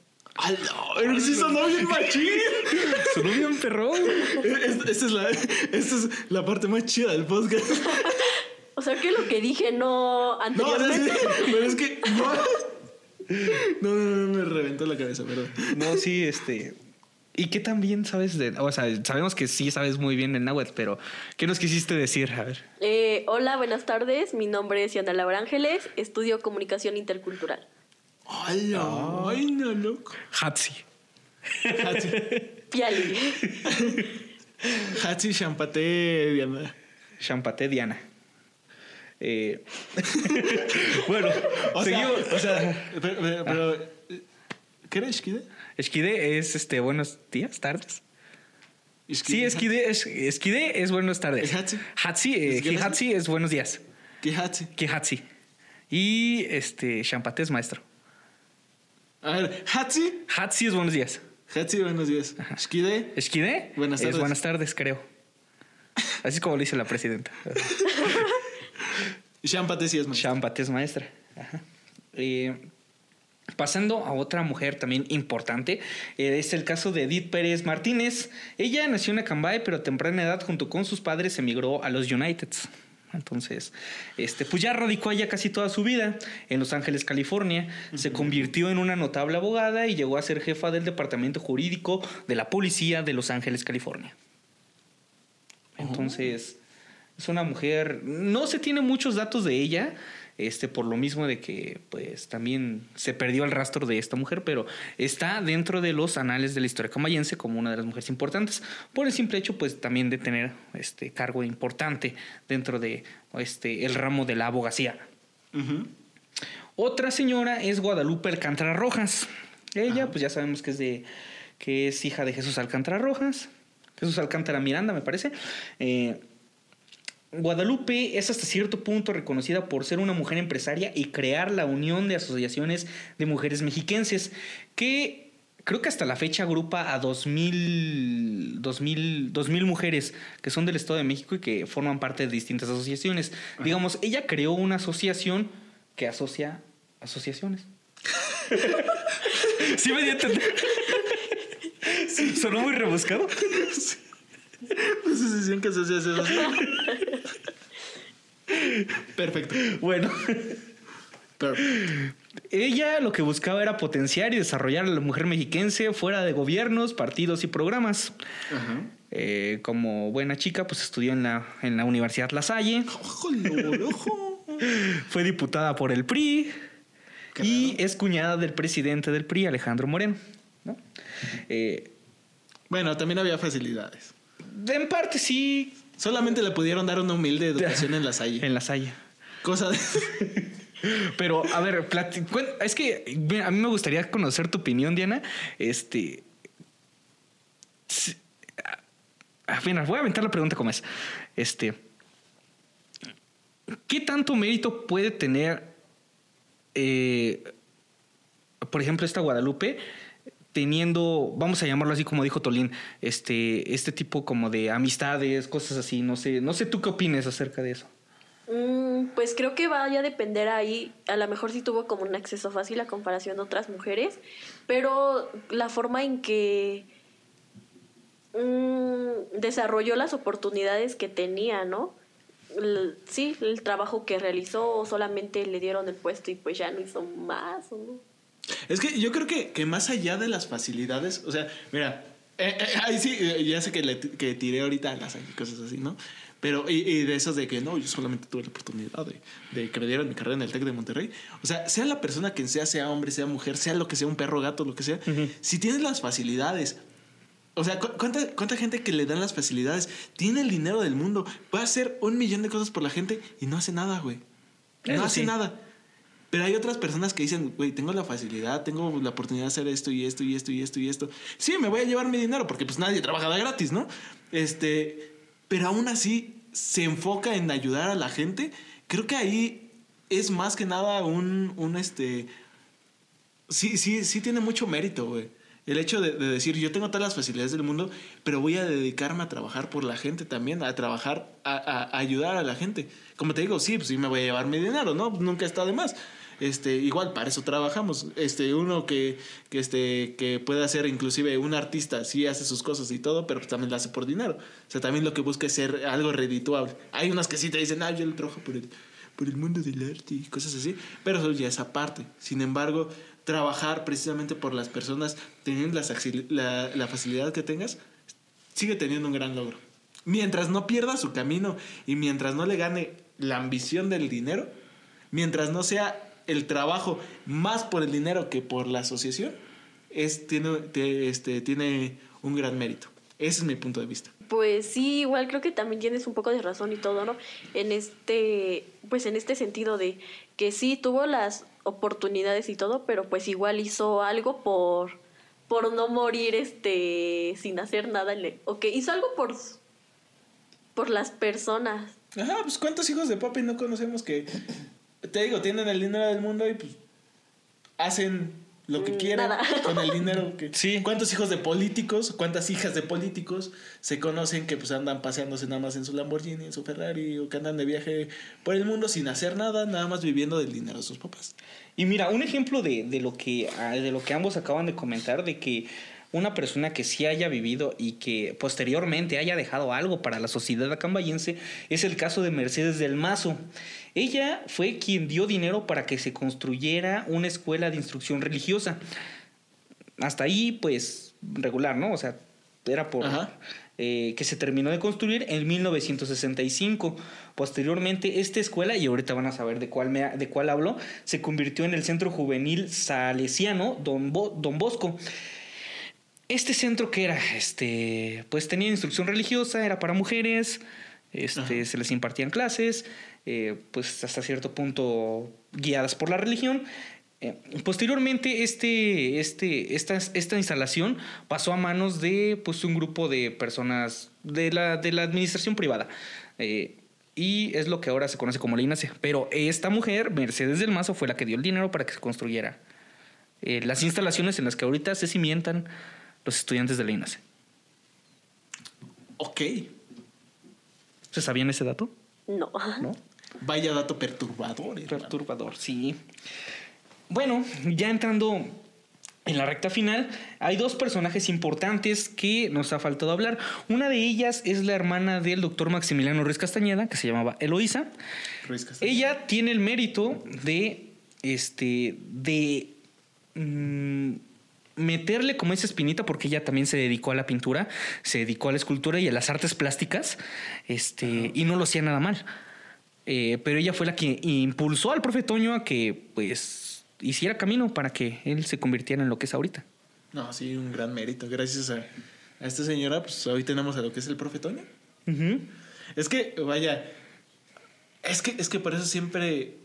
¡Pero sí sonó bien machín! Sonó bien perro. Es- Esta es, la, esta es la parte más chida del podcast. O sea que lo que dije no No, no, anteriormente. sí, pero es que. No, no, no, no, me reventó la cabeza, perdón. No, sí, este. ¿Y qué tan bien sabes de.? O sea, sabemos que sí sabes muy bien el náhuatl, pero ¿qué nos quisiste decir? A ver. Eh, hola, buenas tardes. Mi nombre es Diana Laura Ángeles. Estudio comunicación intercultural. ¡Hala! ¡Ay, no, loco! Hatsi. Piali. Hatsi Champate, Diana. Champaté Diana. Eh, bueno, O sea, seguimos. o sea, pero, pero- pero, ¿qué era Ishkide? Esquide es este buenos días, tardes. Sí, esquide es, esquide es buenos tardes. ¿Es Hatsi? Hatsi, eh, ¿Es que es- buenos días. ¿Qué Hatsi? Kihatsi. Y este Champaté es maestro. A ver, Hatsi. Hatsi es buenos días. Hatsi, buenos días. Ishkide. Esquide Buenas es tardes. buenas tardes, creo. Así es como lo dice la presidenta. Champate sí es más. Champaté es maestra. Ajá. Eh, pasando a otra mujer también importante, eh, es el caso de Edith Pérez Martínez. Ella nació en Acambay, pero a temprana edad, junto con sus padres, emigró a los Uniteds. Entonces, este, pues ya radicó allá casi toda su vida en Los Ángeles, California. Se convirtió en una notable abogada y llegó a ser jefa del departamento jurídico de la policía de Los Ángeles, California. Entonces, es una mujer, no se tiene muchos datos de ella, este, por lo mismo de que, pues, también se perdió el rastro de esta mujer, pero está dentro de los anales de la historia camayense como una de las mujeres importantes, por el simple hecho, pues, también de tener este cargo importante dentro de este, el ramo de la abogacía. Otra señora es Guadalupe Alcántara Rojas. Ella, pues ya sabemos que es de que es hija de Jesús Alcántara Rojas. Jesús Alcántara Miranda, me parece. Eh, Guadalupe es hasta cierto punto reconocida por ser una mujer empresaria y crear la Unión de Asociaciones de Mujeres Mexiquenses, que creo que hasta la fecha agrupa a 2000, 2000, 2000 mujeres que son del Estado de México y que forman parte de distintas asociaciones. Digamos, ella creó una asociación que asocia asociaciones. ¿Sí me di a entender? ¿Sonó muy rebuscado? Asociación que asocia eso. Perfecto. Bueno. Perfecto. Ella lo que buscaba era potenciar y desarrollar a la mujer mexiquense fuera de gobiernos, partidos y programas. Ajá. Eh, como buena chica, pues estudió en la, en la Universidad La Salle, fue diputada por el PRI y es cuñada del presidente del PRI, Alejandro Moreno. ¿no? Eh, Bueno, también había facilidades. En parte sí, Solamente le pudieron dar una humilde educación en la Salle. en La Salle. Cosa de... Pero, a ver, es que a mí me gustaría conocer tu opinión, Diana. Este. mira, voy a aventar la pregunta como es. Este. ¿Qué tanto mérito puede tener, eh, por ejemplo, esta Guadalupe, teniendo, vamos a llamarlo así como dijo Tolín, este, este tipo como de amistades, cosas así? No sé, no sé tú qué opines acerca de eso. Mm, pues creo que vaya a depender ahí. A lo mejor sí tuvo como un acceso fácil a comparación de otras mujeres, pero la forma en que mm, desarrolló las oportunidades que tenía, ¿no? Sí, el trabajo que realizó, solamente le dieron el puesto y pues ya no hizo más, ¿o no? Es que yo creo que, que más allá de las facilidades, o sea, mira, eh, eh, ahí sí, eh, ya sé que, le, que tiré ahorita las cosas así, ¿no? Pero, y, y de esos de que no, yo solamente tuve la oportunidad de, de que me dieran mi carrera en el TEC de Monterrey. O sea, sea la persona quien sea, sea hombre, sea mujer, sea lo que sea, un perro, gato, lo que sea, si tienes las facilidades, o sea, ¿cu- ¿cuánta, ¿cuánta gente que le dan las facilidades tiene el dinero del mundo? Puede hacer un millón de cosas por la gente y no hace nada, güey. No hace sí. nada. Pero hay otras personas que dicen, güey, tengo la facilidad, tengo la oportunidad de hacer esto y esto y esto y esto y esto. Sí, me voy a llevar mi dinero porque pues nadie trabaja de gratis, ¿no? Este, pero aún así se enfoca en ayudar a la gente. Creo que ahí es más que nada un, un este, sí, sí, sí tiene mucho mérito, güey. El hecho de, de decir, yo tengo todas las facilidades del mundo, pero voy a dedicarme a trabajar por la gente también, a trabajar, a, a- a ayudar a la gente. Como te digo, sí, pues sí me voy a llevar mi dinero, ¿no? Nunca está de más. Este, igual, para eso trabajamos. Este, uno que, que, este, que puede hacer, inclusive un artista, sí hace sus cosas y todo, pero pues también lo hace por dinero. O sea, también lo que busca es ser algo redituable. Hay unas que sí te dicen, ah, yo lo trabajo por el, por el mundo del arte y cosas así, pero eso ya es aparte. Sin embargo, trabajar precisamente por las personas, teniendo las la, la facilidad que tengas, sigue teniendo un gran logro. Mientras no pierda su camino y mientras no le gane la ambición del dinero, mientras no sea el trabajo más por el dinero que por la asociación, es, tiene, te- este, tiene un gran mérito. Ese es mi punto de vista. Pues sí, igual creo que también tienes un poco de razón y todo, ¿no? En este, pues en este sentido de que sí tuvo las oportunidades y todo, pero pues igual hizo algo por por no morir este sin hacer nada, o que hizo algo por por las personas. Ajá, pues cuántos hijos de papi no conocemos que, te digo, tienen el dinero del mundo y pues hacen lo que Mm, quieren nada. con el dinero que Sí. cuántos hijos de políticos cuántas hijas de políticos se conocen que pues andan paseándose nada más en su Lamborghini en su Ferrari o que andan de viaje por el mundo sin hacer nada nada más viviendo del dinero de sus papás Y mira, un ejemplo de, de lo que, ah, de lo que ambos acaban de comentar, de que una persona que sí haya vivido y que posteriormente haya dejado algo para la sociedad acambayense es el caso de Mercedes del Mazo. Ella fue quien dio dinero para que se construyera una escuela de instrucción religiosa. Hasta ahí, pues, regular, ¿no? O sea, era por... Eh, que se terminó de construir en 1965. Posteriormente, esta escuela, y ahorita van a saber de cuál, me, de cuál hablo, se convirtió en el Centro Juvenil Salesiano Don, Bo- Don Bosco. Este centro que era, este, pues tenía instrucción religiosa, era para mujeres, este, se les impartían clases, eh, pues hasta cierto punto guiadas por la religión. Eh, posteriormente, este, este, esta, esta instalación pasó a manos de pues, un grupo de personas de la, de la administración privada. Eh, y es lo que ahora se conoce como la INACE. Pero esta mujer, Mercedes del Mazo, fue la que dio el dinero para que se construyera eh, las instalaciones en las que ahorita se cimientan los estudiantes de la INACE. ok ¿Se sabían ese dato? No. ¿No? Vaya dato perturbador hermano. Perturbador, sí. Bueno, ya entrando en la recta final, hay dos personajes importantes que nos ha faltado hablar. Una de ellas es la hermana del doctor Maximiliano Ruiz Castañeda, que se llamaba Eloísa. Ruiz Castañeda. Ella tiene el mérito de, este, de mm, meterle como esa espinita, porque ella también se dedicó a la pintura, se dedicó a la escultura y a las artes plásticas, este, y no lo hacía nada mal. Eh, pero ella fue la que impulsó al profe Toño a que, pues, hiciera camino para que él se convirtiera en lo que es ahorita. no sí un gran mérito gracias a, a esta señora pues hoy tenemos a lo que es el profetoño Ujú. Es que, vaya, es que, es que por eso siempre,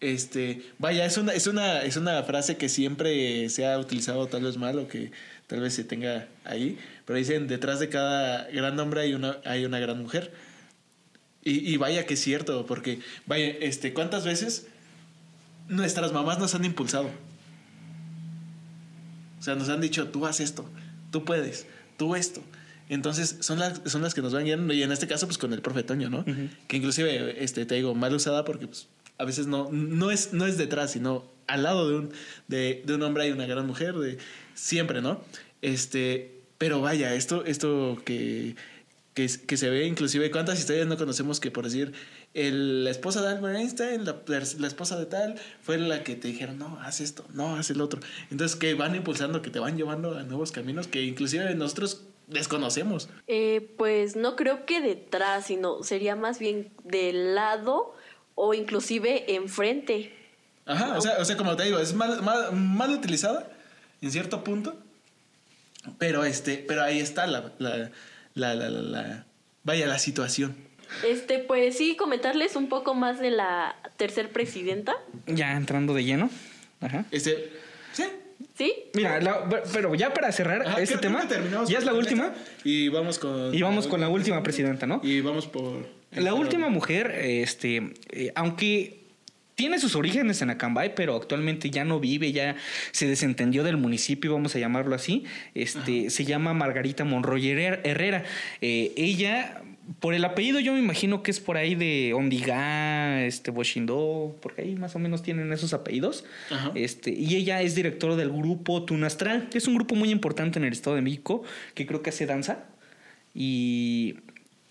este, vaya, es una, es una, es una frase que siempre se ha utilizado tal vez mal o que tal vez se tenga ahí, pero dicen, detrás de cada gran hombre hay una, hay una gran mujer. Y, y vaya que es cierto, porque, vaya, este, ¿cuántas veces nuestras mamás nos han impulsado? O sea, nos han dicho, tú haz esto, tú puedes, tú esto. Entonces, son las, son las que nos van guiando. Y en este caso, pues con el profe Toño, ¿no? Que inclusive, este, te digo, mal usada porque pues, a veces no, no, es, no es detrás, sino al lado de un, de, de un hombre hay una gran mujer, de, siempre, ¿no? Este, pero vaya, esto, esto que, que, se ve, inclusive, ¿cuántas historias no conocemos que por decir, el- la esposa de Albert Einstein, la, la esposa de tal, fue la que te dijeron, no, haz esto, no, haz el otro. Entonces, que van impulsando, que te van llevando a nuevos caminos que inclusive nosotros desconocemos. Eh, pues no creo que detrás, sino sería más bien del lado o inclusive enfrente. Ajá, o sea, o sea, como te digo, es mal, mal, mal utilizada en cierto punto, pero este, pero ahí está la, la, la, la, la- la- vaya la situación. Este, pues sí, comentarles un poco más de la tercer presidenta. Ya entrando de lleno. Ajá. Este, sí. ¿Sí? Mira, la- pero ya para cerrar Ajá, este tema, ya es la última. Y vamos con Y vamos con la última presidenta, ¿no? Y vamos por La última mujer, este, eh, aunque tiene sus orígenes en Acambay, pero actualmente ya no vive, ya se desentendió del municipio, vamos a llamarlo así. Este, se llama Margarita Monroy Herrera. Herrera. Eh, ella, por el apellido, yo me imagino que es por ahí de Ondigá, este, Boshindó, porque ahí más o menos tienen esos apellidos. Ajá. Este, y ella es directora del grupo Tunastral, que es un grupo muy importante en el Estado de México, que creo que hace danza. Y,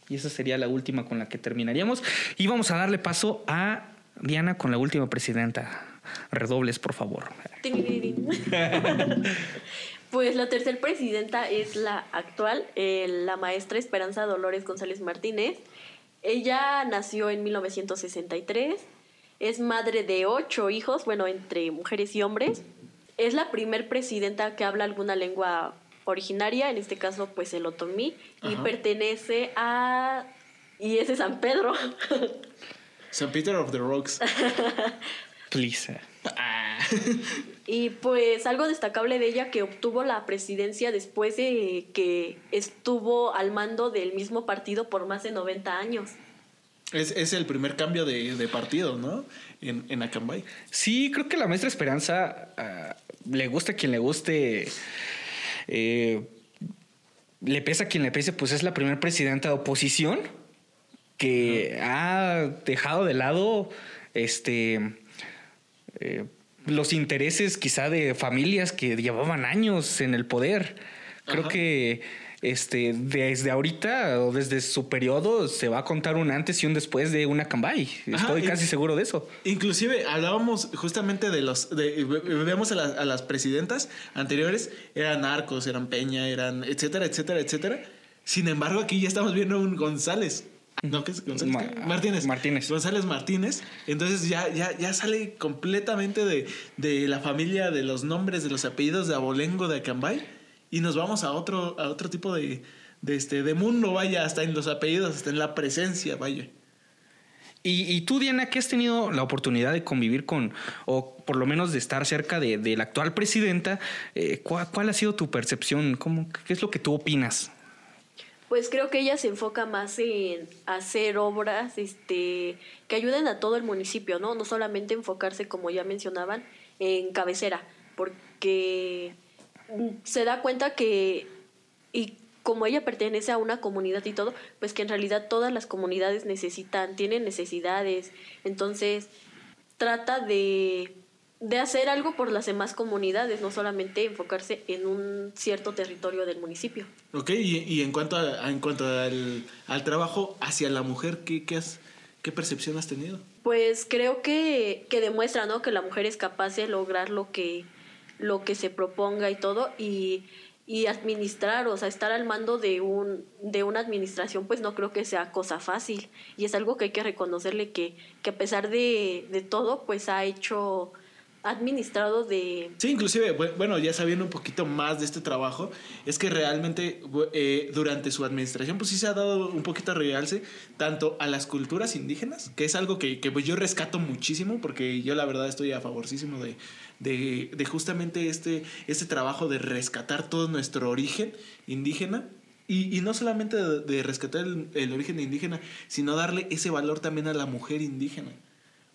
y esa sería la última con la que terminaríamos. Y vamos a darle paso a Diana con la última presidenta. Redobles, por favor. Pues la tercer presidenta es la actual, eh, la maestra Esperanza Dolores González Martínez. Ella nació en 1963, es madre de ocho hijos, bueno, entre mujeres y hombres. Es la primer presidenta que habla alguna lengua originaria, en este caso pues el otomí, y pertenece a... y ese es San Pedro. San Peter of the Rocks. Please. y pues algo destacable de ella que obtuvo la presidencia después de que estuvo al mando del mismo partido por más de 90 años. Es, es el primer cambio de, de partido, ¿no? En, en Acambay. Sí, creo que la maestra Esperanza ah, le gusta a quien le guste. eh, le pesa a quien le pese, pues es la primera presidenta de oposición que ha dejado de lado este eh, los intereses quizá de familias que llevaban años en el poder. Creo que este desde ahorita o desde su periodo se va a contar un antes y un después de una Cambay. Estoy casi seguro de eso. Inclusive hablábamos justamente de los, de, ve- vemos a, las- a las presidentas anteriores, eran Arcos, eran Peña, eran etcétera, etcétera, etcétera. Sin embargo, aquí ya estamos viendo un González. ¿No? ¿Qué es González? Ma-? Martínez. Martínez. González Martínez. Entonces ya, ya, ya sale completamente de, de la familia, de los nombres, de los apellidos de Abolengo de Acambay. Y nos vamos a otro, a otro tipo de, de, este, de mundo, vaya, hasta en los apellidos, hasta en la presencia, vaya. Y, y tú, Diana, que has tenido la oportunidad de convivir con, o por lo menos de estar cerca de, de la actual presidenta, eh, ¿cuál, cuál ha sido tu percepción? ¿Cómo, ¿Qué es lo que tú opinas? Pues creo que ella se enfoca más en hacer obras este, que ayuden a todo el municipio, ¿no? No solamente enfocarse, como ya mencionaban, en cabecera, porque se da cuenta que, y como ella pertenece a una comunidad y todo, pues que en realidad todas las comunidades necesitan, tienen necesidades, entonces trata de, de hacer algo por las demás comunidades, no solamente enfocarse en un cierto territorio del municipio. Ok, y, y en cuanto, a, en cuanto al, al trabajo hacia la mujer, ¿qué, qué, has, ¿qué percepción has tenido? Pues creo que, que demuestra, ¿no? Que la mujer es capaz de lograr lo que, lo que se proponga y todo, y, y administrar, o sea, estar al mando de, un, de una administración, pues no creo que sea cosa fácil. Y es algo que hay que reconocerle que, que a pesar de, de todo, pues ha hecho, administrado de... Sí, inclusive, bu- bueno, ya sabiendo un poquito más de este trabajo, es que realmente eh, durante su administración, pues sí se ha dado un poquito realce tanto a las culturas indígenas, que es algo que, que, pues yo rescato muchísimo, porque yo la verdad estoy a favorcísimo de, de, justamente este, este trabajo de rescatar todo nuestro origen indígena. Y, y no solamente de, rescatar el origen indígena, sino darle ese valor también a la mujer indígena.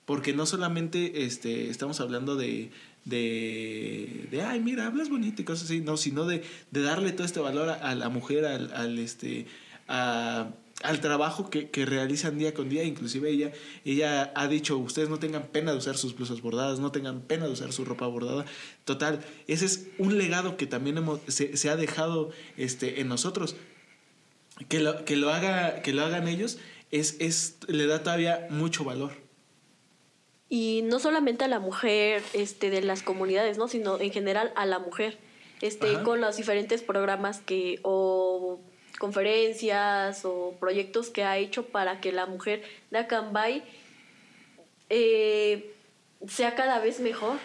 Porque no solamente este, estamos hablando de, de, de, ay, mira, hablas bonito y cosas así, no, sino de, de darle todo este valor a, la mujer, al, al, este, a- al trabajo que, que realizan día con día. Inclusive ella, ella ha dicho, ustedes no tengan pena de usar sus blusas bordadas, no tengan pena de usar su ropa bordada. Total, ese es un legado que también hemos, se, se ha dejado este, en nosotros que lo, que lo, haga, que lo hagan ellos es, es, le da todavía mucho valor. Y no solamente a la mujer este de las comunidades no sino en general a la mujer este Ajá. con los diferentes programas que o conferencias o proyectos que ha hecho para que la mujer de Acambay eh, sea cada vez mejor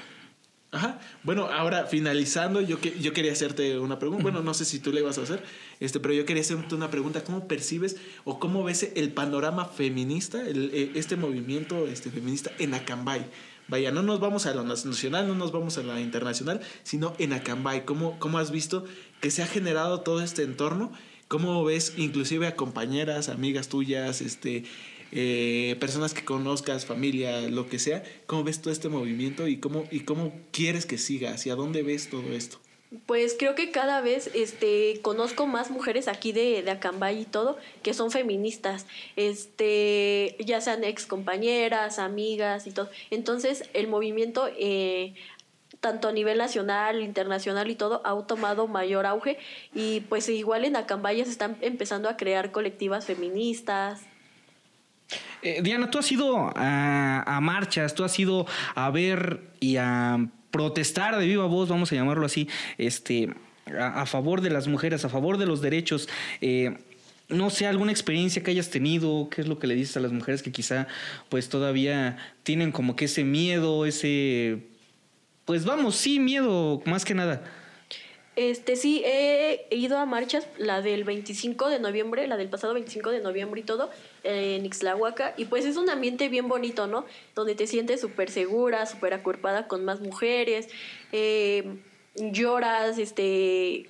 Ajá. Bueno, ahora finalizando, yo, que, yo quería hacerte una pregunta. Bueno, no sé si tú le ibas a hacer, este, pero yo quería hacerte una pregunta. ¿Cómo percibes o cómo ves el panorama feminista, el, eh, este movimiento este, feminista en Acambay? Vaya, no nos vamos a lo nacional, no nos vamos a la internacional, sino en Acambay. ¿Cómo, ¿Cómo has visto que se ha generado todo este entorno? ¿Cómo ves inclusive a compañeras, amigas tuyas, este, eh, personas que conozcas, familia, lo que sea? ¿Cómo ves todo este movimiento y cómo, y cómo quieres que siga? ¿Hacia dónde ves todo esto? Pues creo que cada vez este conozco más mujeres aquí de, de Acambay y todo que son feministas, este, ya sean ex compañeras, amigas y todo. Entonces el movimiento eh, tanto a nivel nacional, internacional y todo, ha tomado mayor auge y pues igual en Acambay ya se están empezando a crear colectivas feministas. Eh, Diana, tú has ido a, a marchas, tú has ido a ver y a protestar de viva voz, vamos a llamarlo así, este, a, favor de las mujeres, a favor de los derechos. Eh, no sé, alguna experiencia que hayas tenido, qué es lo que le dices a las mujeres que quizá pues todavía tienen como que ese miedo, ese, pues vamos, sí, miedo más que nada. Este sí, he ido a marchas, la del 25 de noviembre, la del pasado 25 de noviembre y todo, en Ixtlahuaca, y pues es un ambiente bien bonito, ¿no? Donde te sientes súper segura, súper acuerpada con más mujeres, eh, lloras, este,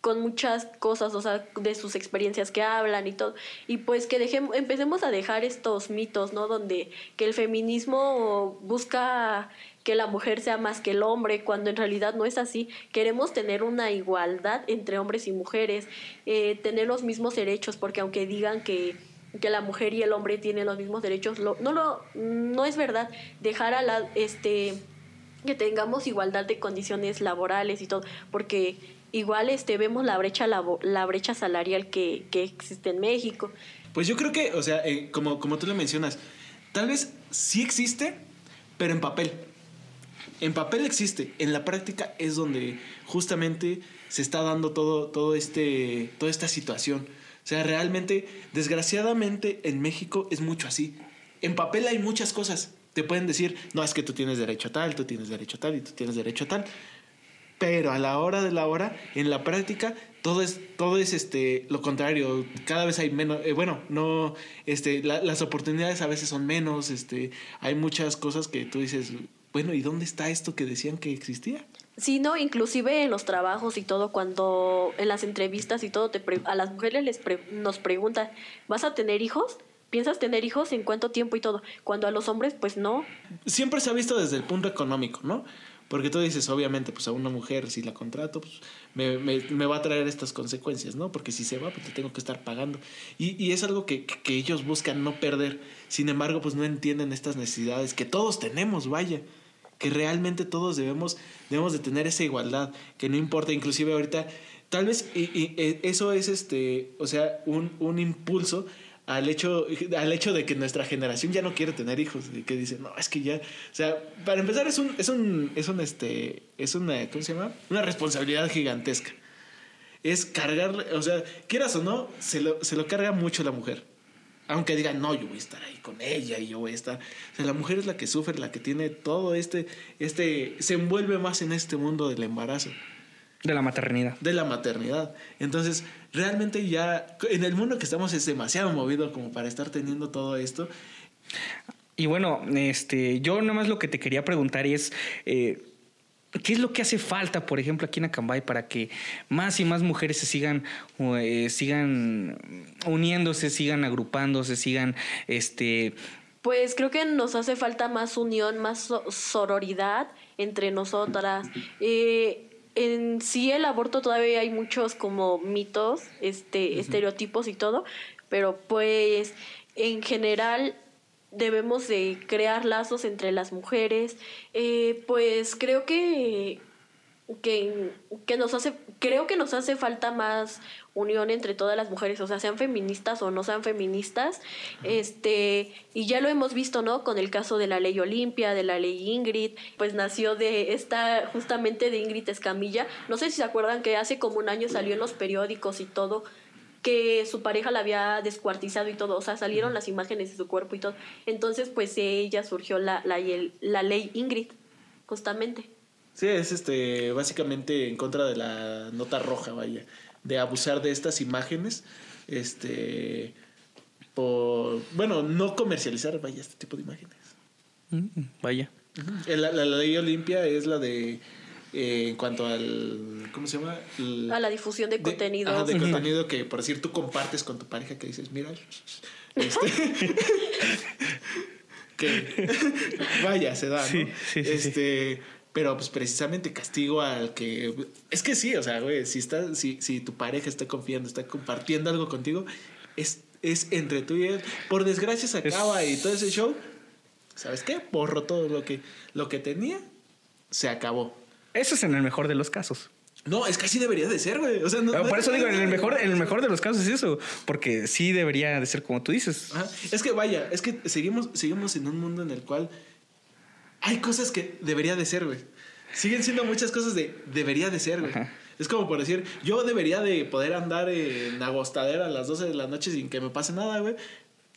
con muchas cosas, o sea, de sus experiencias que hablan y todo. Y pues que dejemos, empecemos a dejar estos mitos, ¿no? Donde que el feminismo busca que la mujer sea más que el hombre, cuando en realidad no es así. Queremos tener una igualdad entre hombres y mujeres, eh, tener los mismos derechos, porque aunque digan que, que la mujer y el hombre tienen los mismos derechos, lo, no, lo, no es verdad. Dejar a la, este, que tengamos igualdad de condiciones laborales y todo, porque igual este, vemos la brecha, labo- la brecha salarial que, que existe en México. Pues yo creo que, o sea, eh, como, como tú lo mencionas, tal vez sí existe, pero en papel. En papel existe, en la práctica es donde justamente se está dando todo, todo este, toda esta situación. O sea, realmente, desgraciadamente, en México es mucho así. En papel hay muchas cosas. Te pueden decir, no, es que tú tienes derecho a tal, tú tienes derecho a tal y tú tienes derecho a tal. Pero a la hora de la hora, en la práctica, todo es, todo es este, lo contrario. Cada vez hay menos, eh, bueno, no, este, la- las oportunidades a veces son menos, este, hay muchas cosas que tú dices, bueno, ¿y dónde está esto que decían que existía? Sí, no, inclusive en los trabajos y todo, cuando en las entrevistas y todo, te pre- a las mujeres les pre- nos preguntan, ¿vas a tener hijos? ¿Piensas tener hijos? ¿En cuánto tiempo y todo? Cuando a los hombres, pues no. Siempre se ha visto desde el punto económico, ¿no? Porque tú dices, obviamente, pues a una mujer, si la contrato, pues me, me- me va a traer estas consecuencias, ¿no? Porque si se va, pues te tengo que estar pagando. Y, y es algo que, que ellos buscan no perder. Sin embargo, pues no entienden estas necesidades que todos tenemos, vaya. Que realmente todos debemos, debemos de tener esa igualdad. Que no importa, inclusive ahorita, tal vez eh, eso es, este, o sea, un, un impulso al hecho, al hecho de que nuestra generación ya no quiere tener hijos y que dice, no, es que ya, o sea, para empezar es un, es un, es un, este, es una, ¿cómo se llama? Una responsabilidad gigantesca. Es cargar, o sea, quieras o no, se lo, se lo carga mucho la mujer. Aunque digan, no, yo voy a estar ahí con ella y yo voy a estar. O sea, la mujer es la que sufre, la que tiene todo este, este, se envuelve más en este mundo del embarazo De la maternidad. de la maternidad. Entonces, realmente ya en el mundo que estamos es demasiado movido como para estar teniendo todo esto. Y bueno, este, yo nada más lo que te quería preguntar es, eh, ¿qué es lo que hace falta, por ejemplo, aquí en Acambay para que más y más mujeres se sigan, eh, sigan uniéndose, sigan agrupándose, sigan, este, Pues creo que nos hace falta más unión, más so- sororidad entre nosotras. Eh, en sí el aborto todavía hay muchos como mitos, este, estereotipos y todo, pero pues en general debemos de crear lazos entre las mujeres. Eh, pues creo que que, que nos hace, creo que nos hace falta más unión entre todas las mujeres, o sea, sean feministas o no sean feministas, este, y ya lo hemos visto, ¿no? Con el caso de la ley Olimpia, de la ley Ingrid, pues nació de esta, justamente de Ingrid Escamilla, no sé si se acuerdan que hace como un año salió en los periódicos y todo, que su pareja la había descuartizado y todo, o sea, salieron las imágenes de su cuerpo y todo, entonces pues ella surgió la, la, la ley Ingrid, justamente. Sí, es este básicamente en contra de la nota roja, vaya, de abusar de estas imágenes, este por bueno, no comercializar, vaya, este tipo de imágenes. mm, vaya. La, la- la ley Olimpia es la de eh, en cuanto al ¿cómo se llama? El- A la difusión de, de- contenidos. ajá, de contenido que por decir tú compartes con tu pareja que dices, mira, este, que vaya, se da, ¿no? Sí, sí, sí, sí. este, pero pues precisamente castigo al que es que sí, o sea, güey, si está si, si tu pareja está confiando, está compartiendo algo contigo, es es entre tú y él. Por desgracia se acaba y todo ese show, ¿sabes qué? Borro todo lo que lo que tenía, se acabó. Eso es en el mejor de los casos. No, es que así debería de ser, güey. O sea, no, Ah, no Por eso digo, en el mejor, en el mejor de los casos es eso, porque sí debería de ser como tú dices. Ajá. Es que vaya, es que seguimos, seguimos en un mundo en el cual hay cosas que debería de ser, güey. Siguen siendo muchas cosas de debería de ser, güey. Ajá. Es como por decir, yo debería de poder andar en agostadera a las 12 de la noche sin que me pase nada, güey.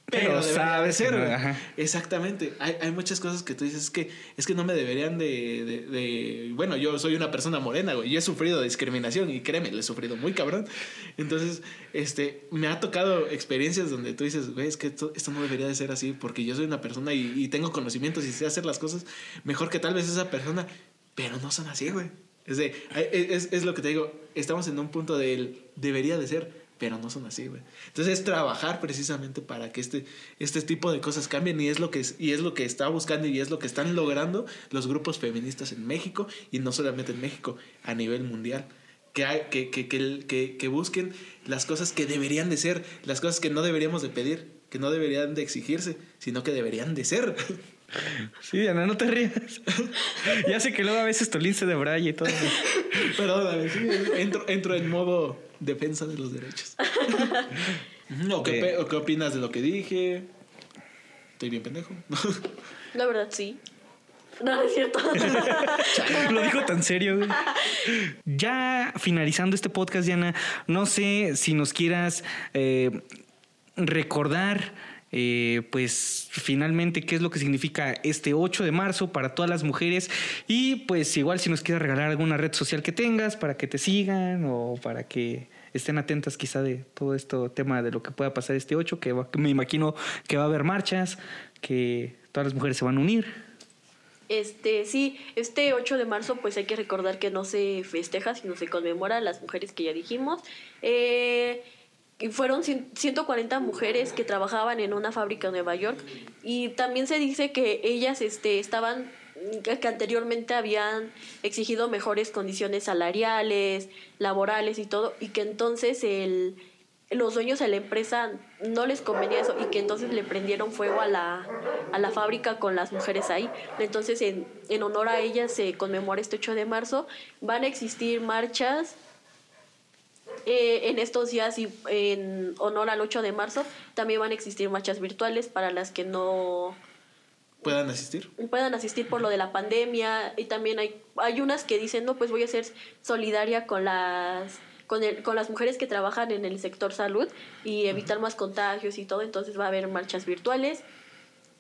Pero, Pero sabes de ser. no. Exactamente. Hay, hay muchas cosas que tú dices es que es que no me deberían de, de- de- Bueno, yo soy una persona morena, güey. Y he sufrido discriminación y créeme, le he sufrido muy cabrón. Entonces, este, me ha tocado experiencias donde tú dices, güey, es que esto, esto no debería de ser así porque yo soy una persona y, y tengo conocimientos y sé hacer las cosas mejor que tal vez esa persona, pero no son así, güey. Es, de, es, es lo que te digo, estamos en un punto del debería de ser, pero no son así, güey. Entonces es trabajar precisamente para que este, este tipo de cosas cambien y es lo que es, y es lo que está buscando y es lo que están logrando los grupos feministas en México y no solamente en México, a nivel mundial. Que, hay- que, que, que, que, que busquen las cosas que deberían de ser, las cosas que no deberíamos de pedir, que no deberían de exigirse, sino que deberían de ser. Sí, Diana, no te rías. ya sé que luego a veces Tolín se debraya y todo. Perdóname, sí, entro, entro en modo defensa de los derechos. Ujú, ¿O, qué, pe- o qué opinas de lo que dije? Estoy bien pendejo. La verdad, sí. No, no es cierto. Lo dijo tan serio. güey. Ya finalizando este podcast, Diana, no sé si nos quieras eh, recordar, eh, pues finalmente, qué es lo que significa este 8 de marzo para todas las mujeres y pues igual si nos quieres regalar alguna red social que tengas para que te sigan o para que estén atentas quizá de todo esto tema de lo que pueda pasar este 8, que, va- que me imagino que va a haber marchas, que todas las mujeres se van a unir. Este, sí, este 8 de marzo pues hay que recordar que no se festeja, sino se conmemora a las mujeres que ya dijimos. Eh, y fueron cien- 140 mujeres que trabajaban en una fábrica en Nueva York y también se dice que ellas este, estaban que que anteriormente habían exigido mejores condiciones salariales, laborales y todo, y que entonces el, los dueños de la empresa no les convenía eso y que entonces le prendieron fuego a la, a la fábrica con las mujeres ahí. Entonces, en, en honor a ellas se conmemora este 8 de marzo. Van a existir marchas eh, en estos días y en honor al 8 de marzo. También van a existir marchas virtuales para las que no ¿Puedan asistir? puedan asistir por lo de la pandemia y también hay hay unas que dicen no pues voy a ser solidaria con las con, el- con las mujeres que trabajan en el sector salud y evitar más contagios y todo entonces va a haber marchas virtuales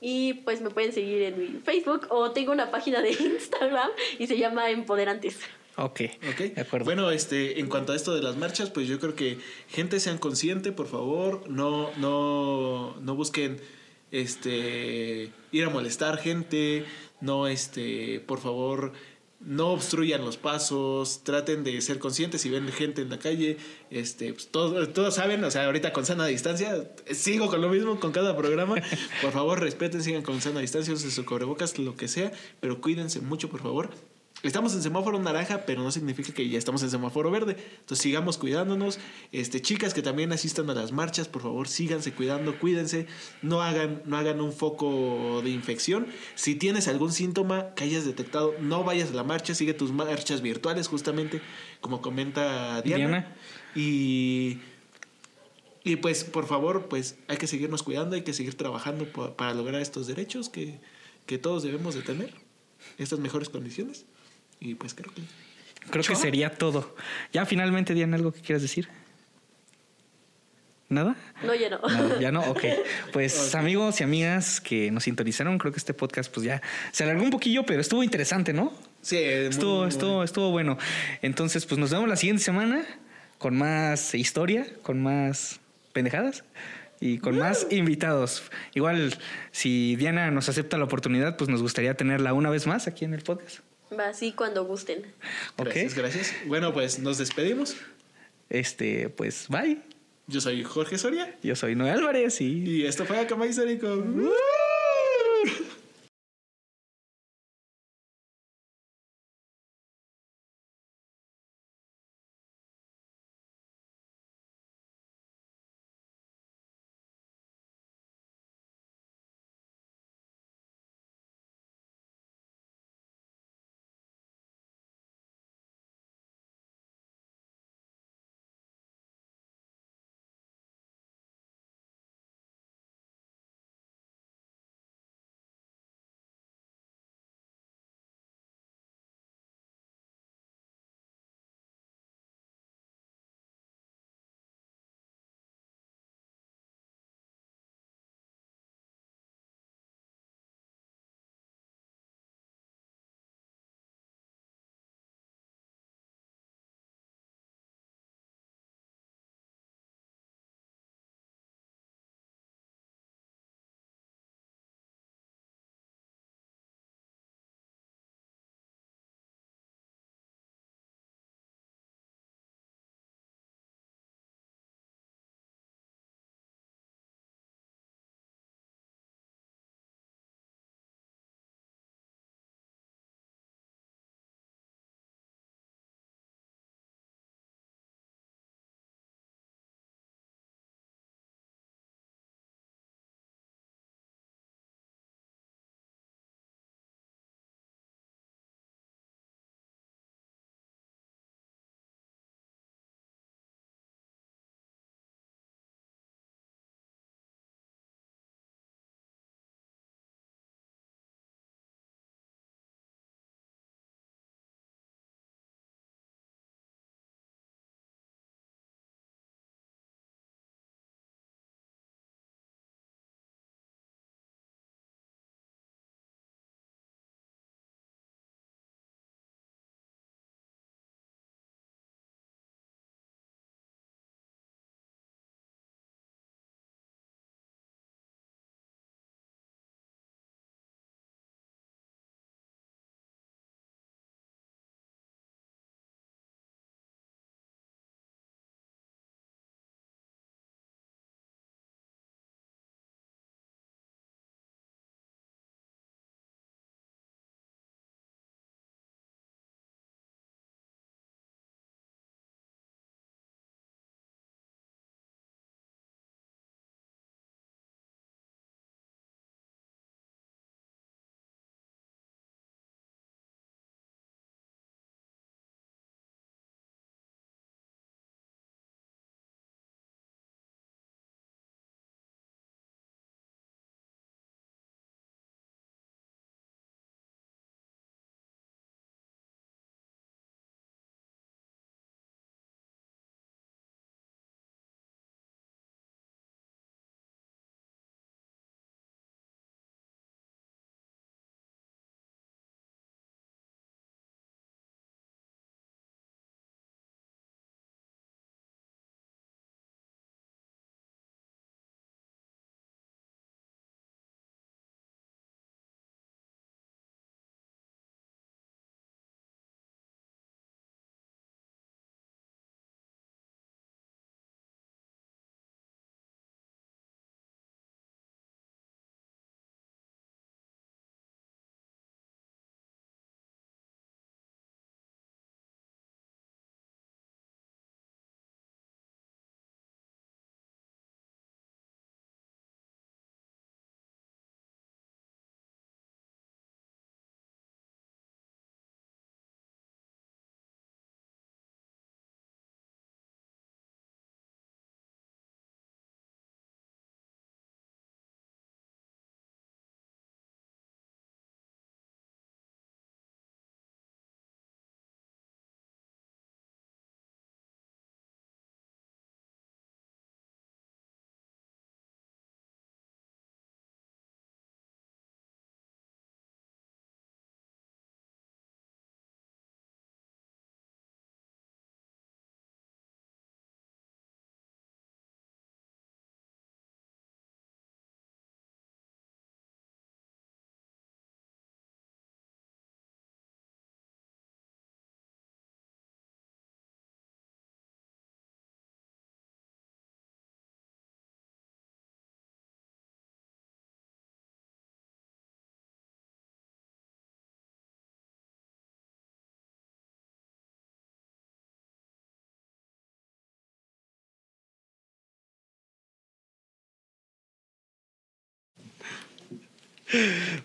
y pues me pueden seguir en mi Facebook o tengo una página de Instagram y se llama Empoderantes Ok, Ok. de acuerdo. Bueno, este, en cuanto a esto de las marchas, pues yo creo que gente sean consciente, por favor, no, no, no busquen este ir a molestar gente, no este, por favor, no obstruyan los pasos, traten de ser conscientes si ven gente en la calle, este, pues, todos, todos saben, o sea, ahorita con sana distancia, sigo con lo mismo con cada programa, por favor respeten, sigan con sana distancia, usen su cubrebocas, lo que sea, pero cuídense mucho, por favor. Estamos en semáforo naranja, pero no significa que ya estamos en semáforo verde. Entonces sigamos cuidándonos. Este, chicas que también asistan a las marchas, por favor, síganse cuidando, cuídense, no hagan, no hagan un foco de infección. Si tienes algún síntoma que hayas detectado, no vayas a la marcha, sigue tus marchas virtuales, justamente, como comenta Diana. Diana. Y. Y pues, por favor, pues hay que seguirnos cuidando, hay que seguir trabajando pa- para lograr estos derechos que, que todos debemos de tener, estas mejores condiciones. Y pues creo que... Creo que sería todo. Ya finalmente, Diana, ¿algo que quieras decir? ¿Nada? no ya no No, ya no, ok. Pues amigos y amigas que nos sintonizaron, creo que este podcast pues ya se alargó un poquillo, pero estuvo interesante, ¿no? Sí, muy, Estuvo, muy estuvo, estuvo bueno. Entonces, pues nos vemos la siguiente semana con más historia, con más pendejadas y con más invitados. Igual, si Diana nos acepta la oportunidad, pues nos gustaría tenerla una vez más aquí en el podcast. Va así cuando gusten Ok. Gracias, gracias. Bueno, pues nos despedimos. Este, pues bye. Yo soy Jorge Soria Yo soy Noé Álvarez y y esto fue Acamay Histórico.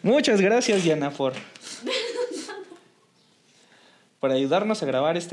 Muchas gracias, Diana, por, por ayudarnos a grabar este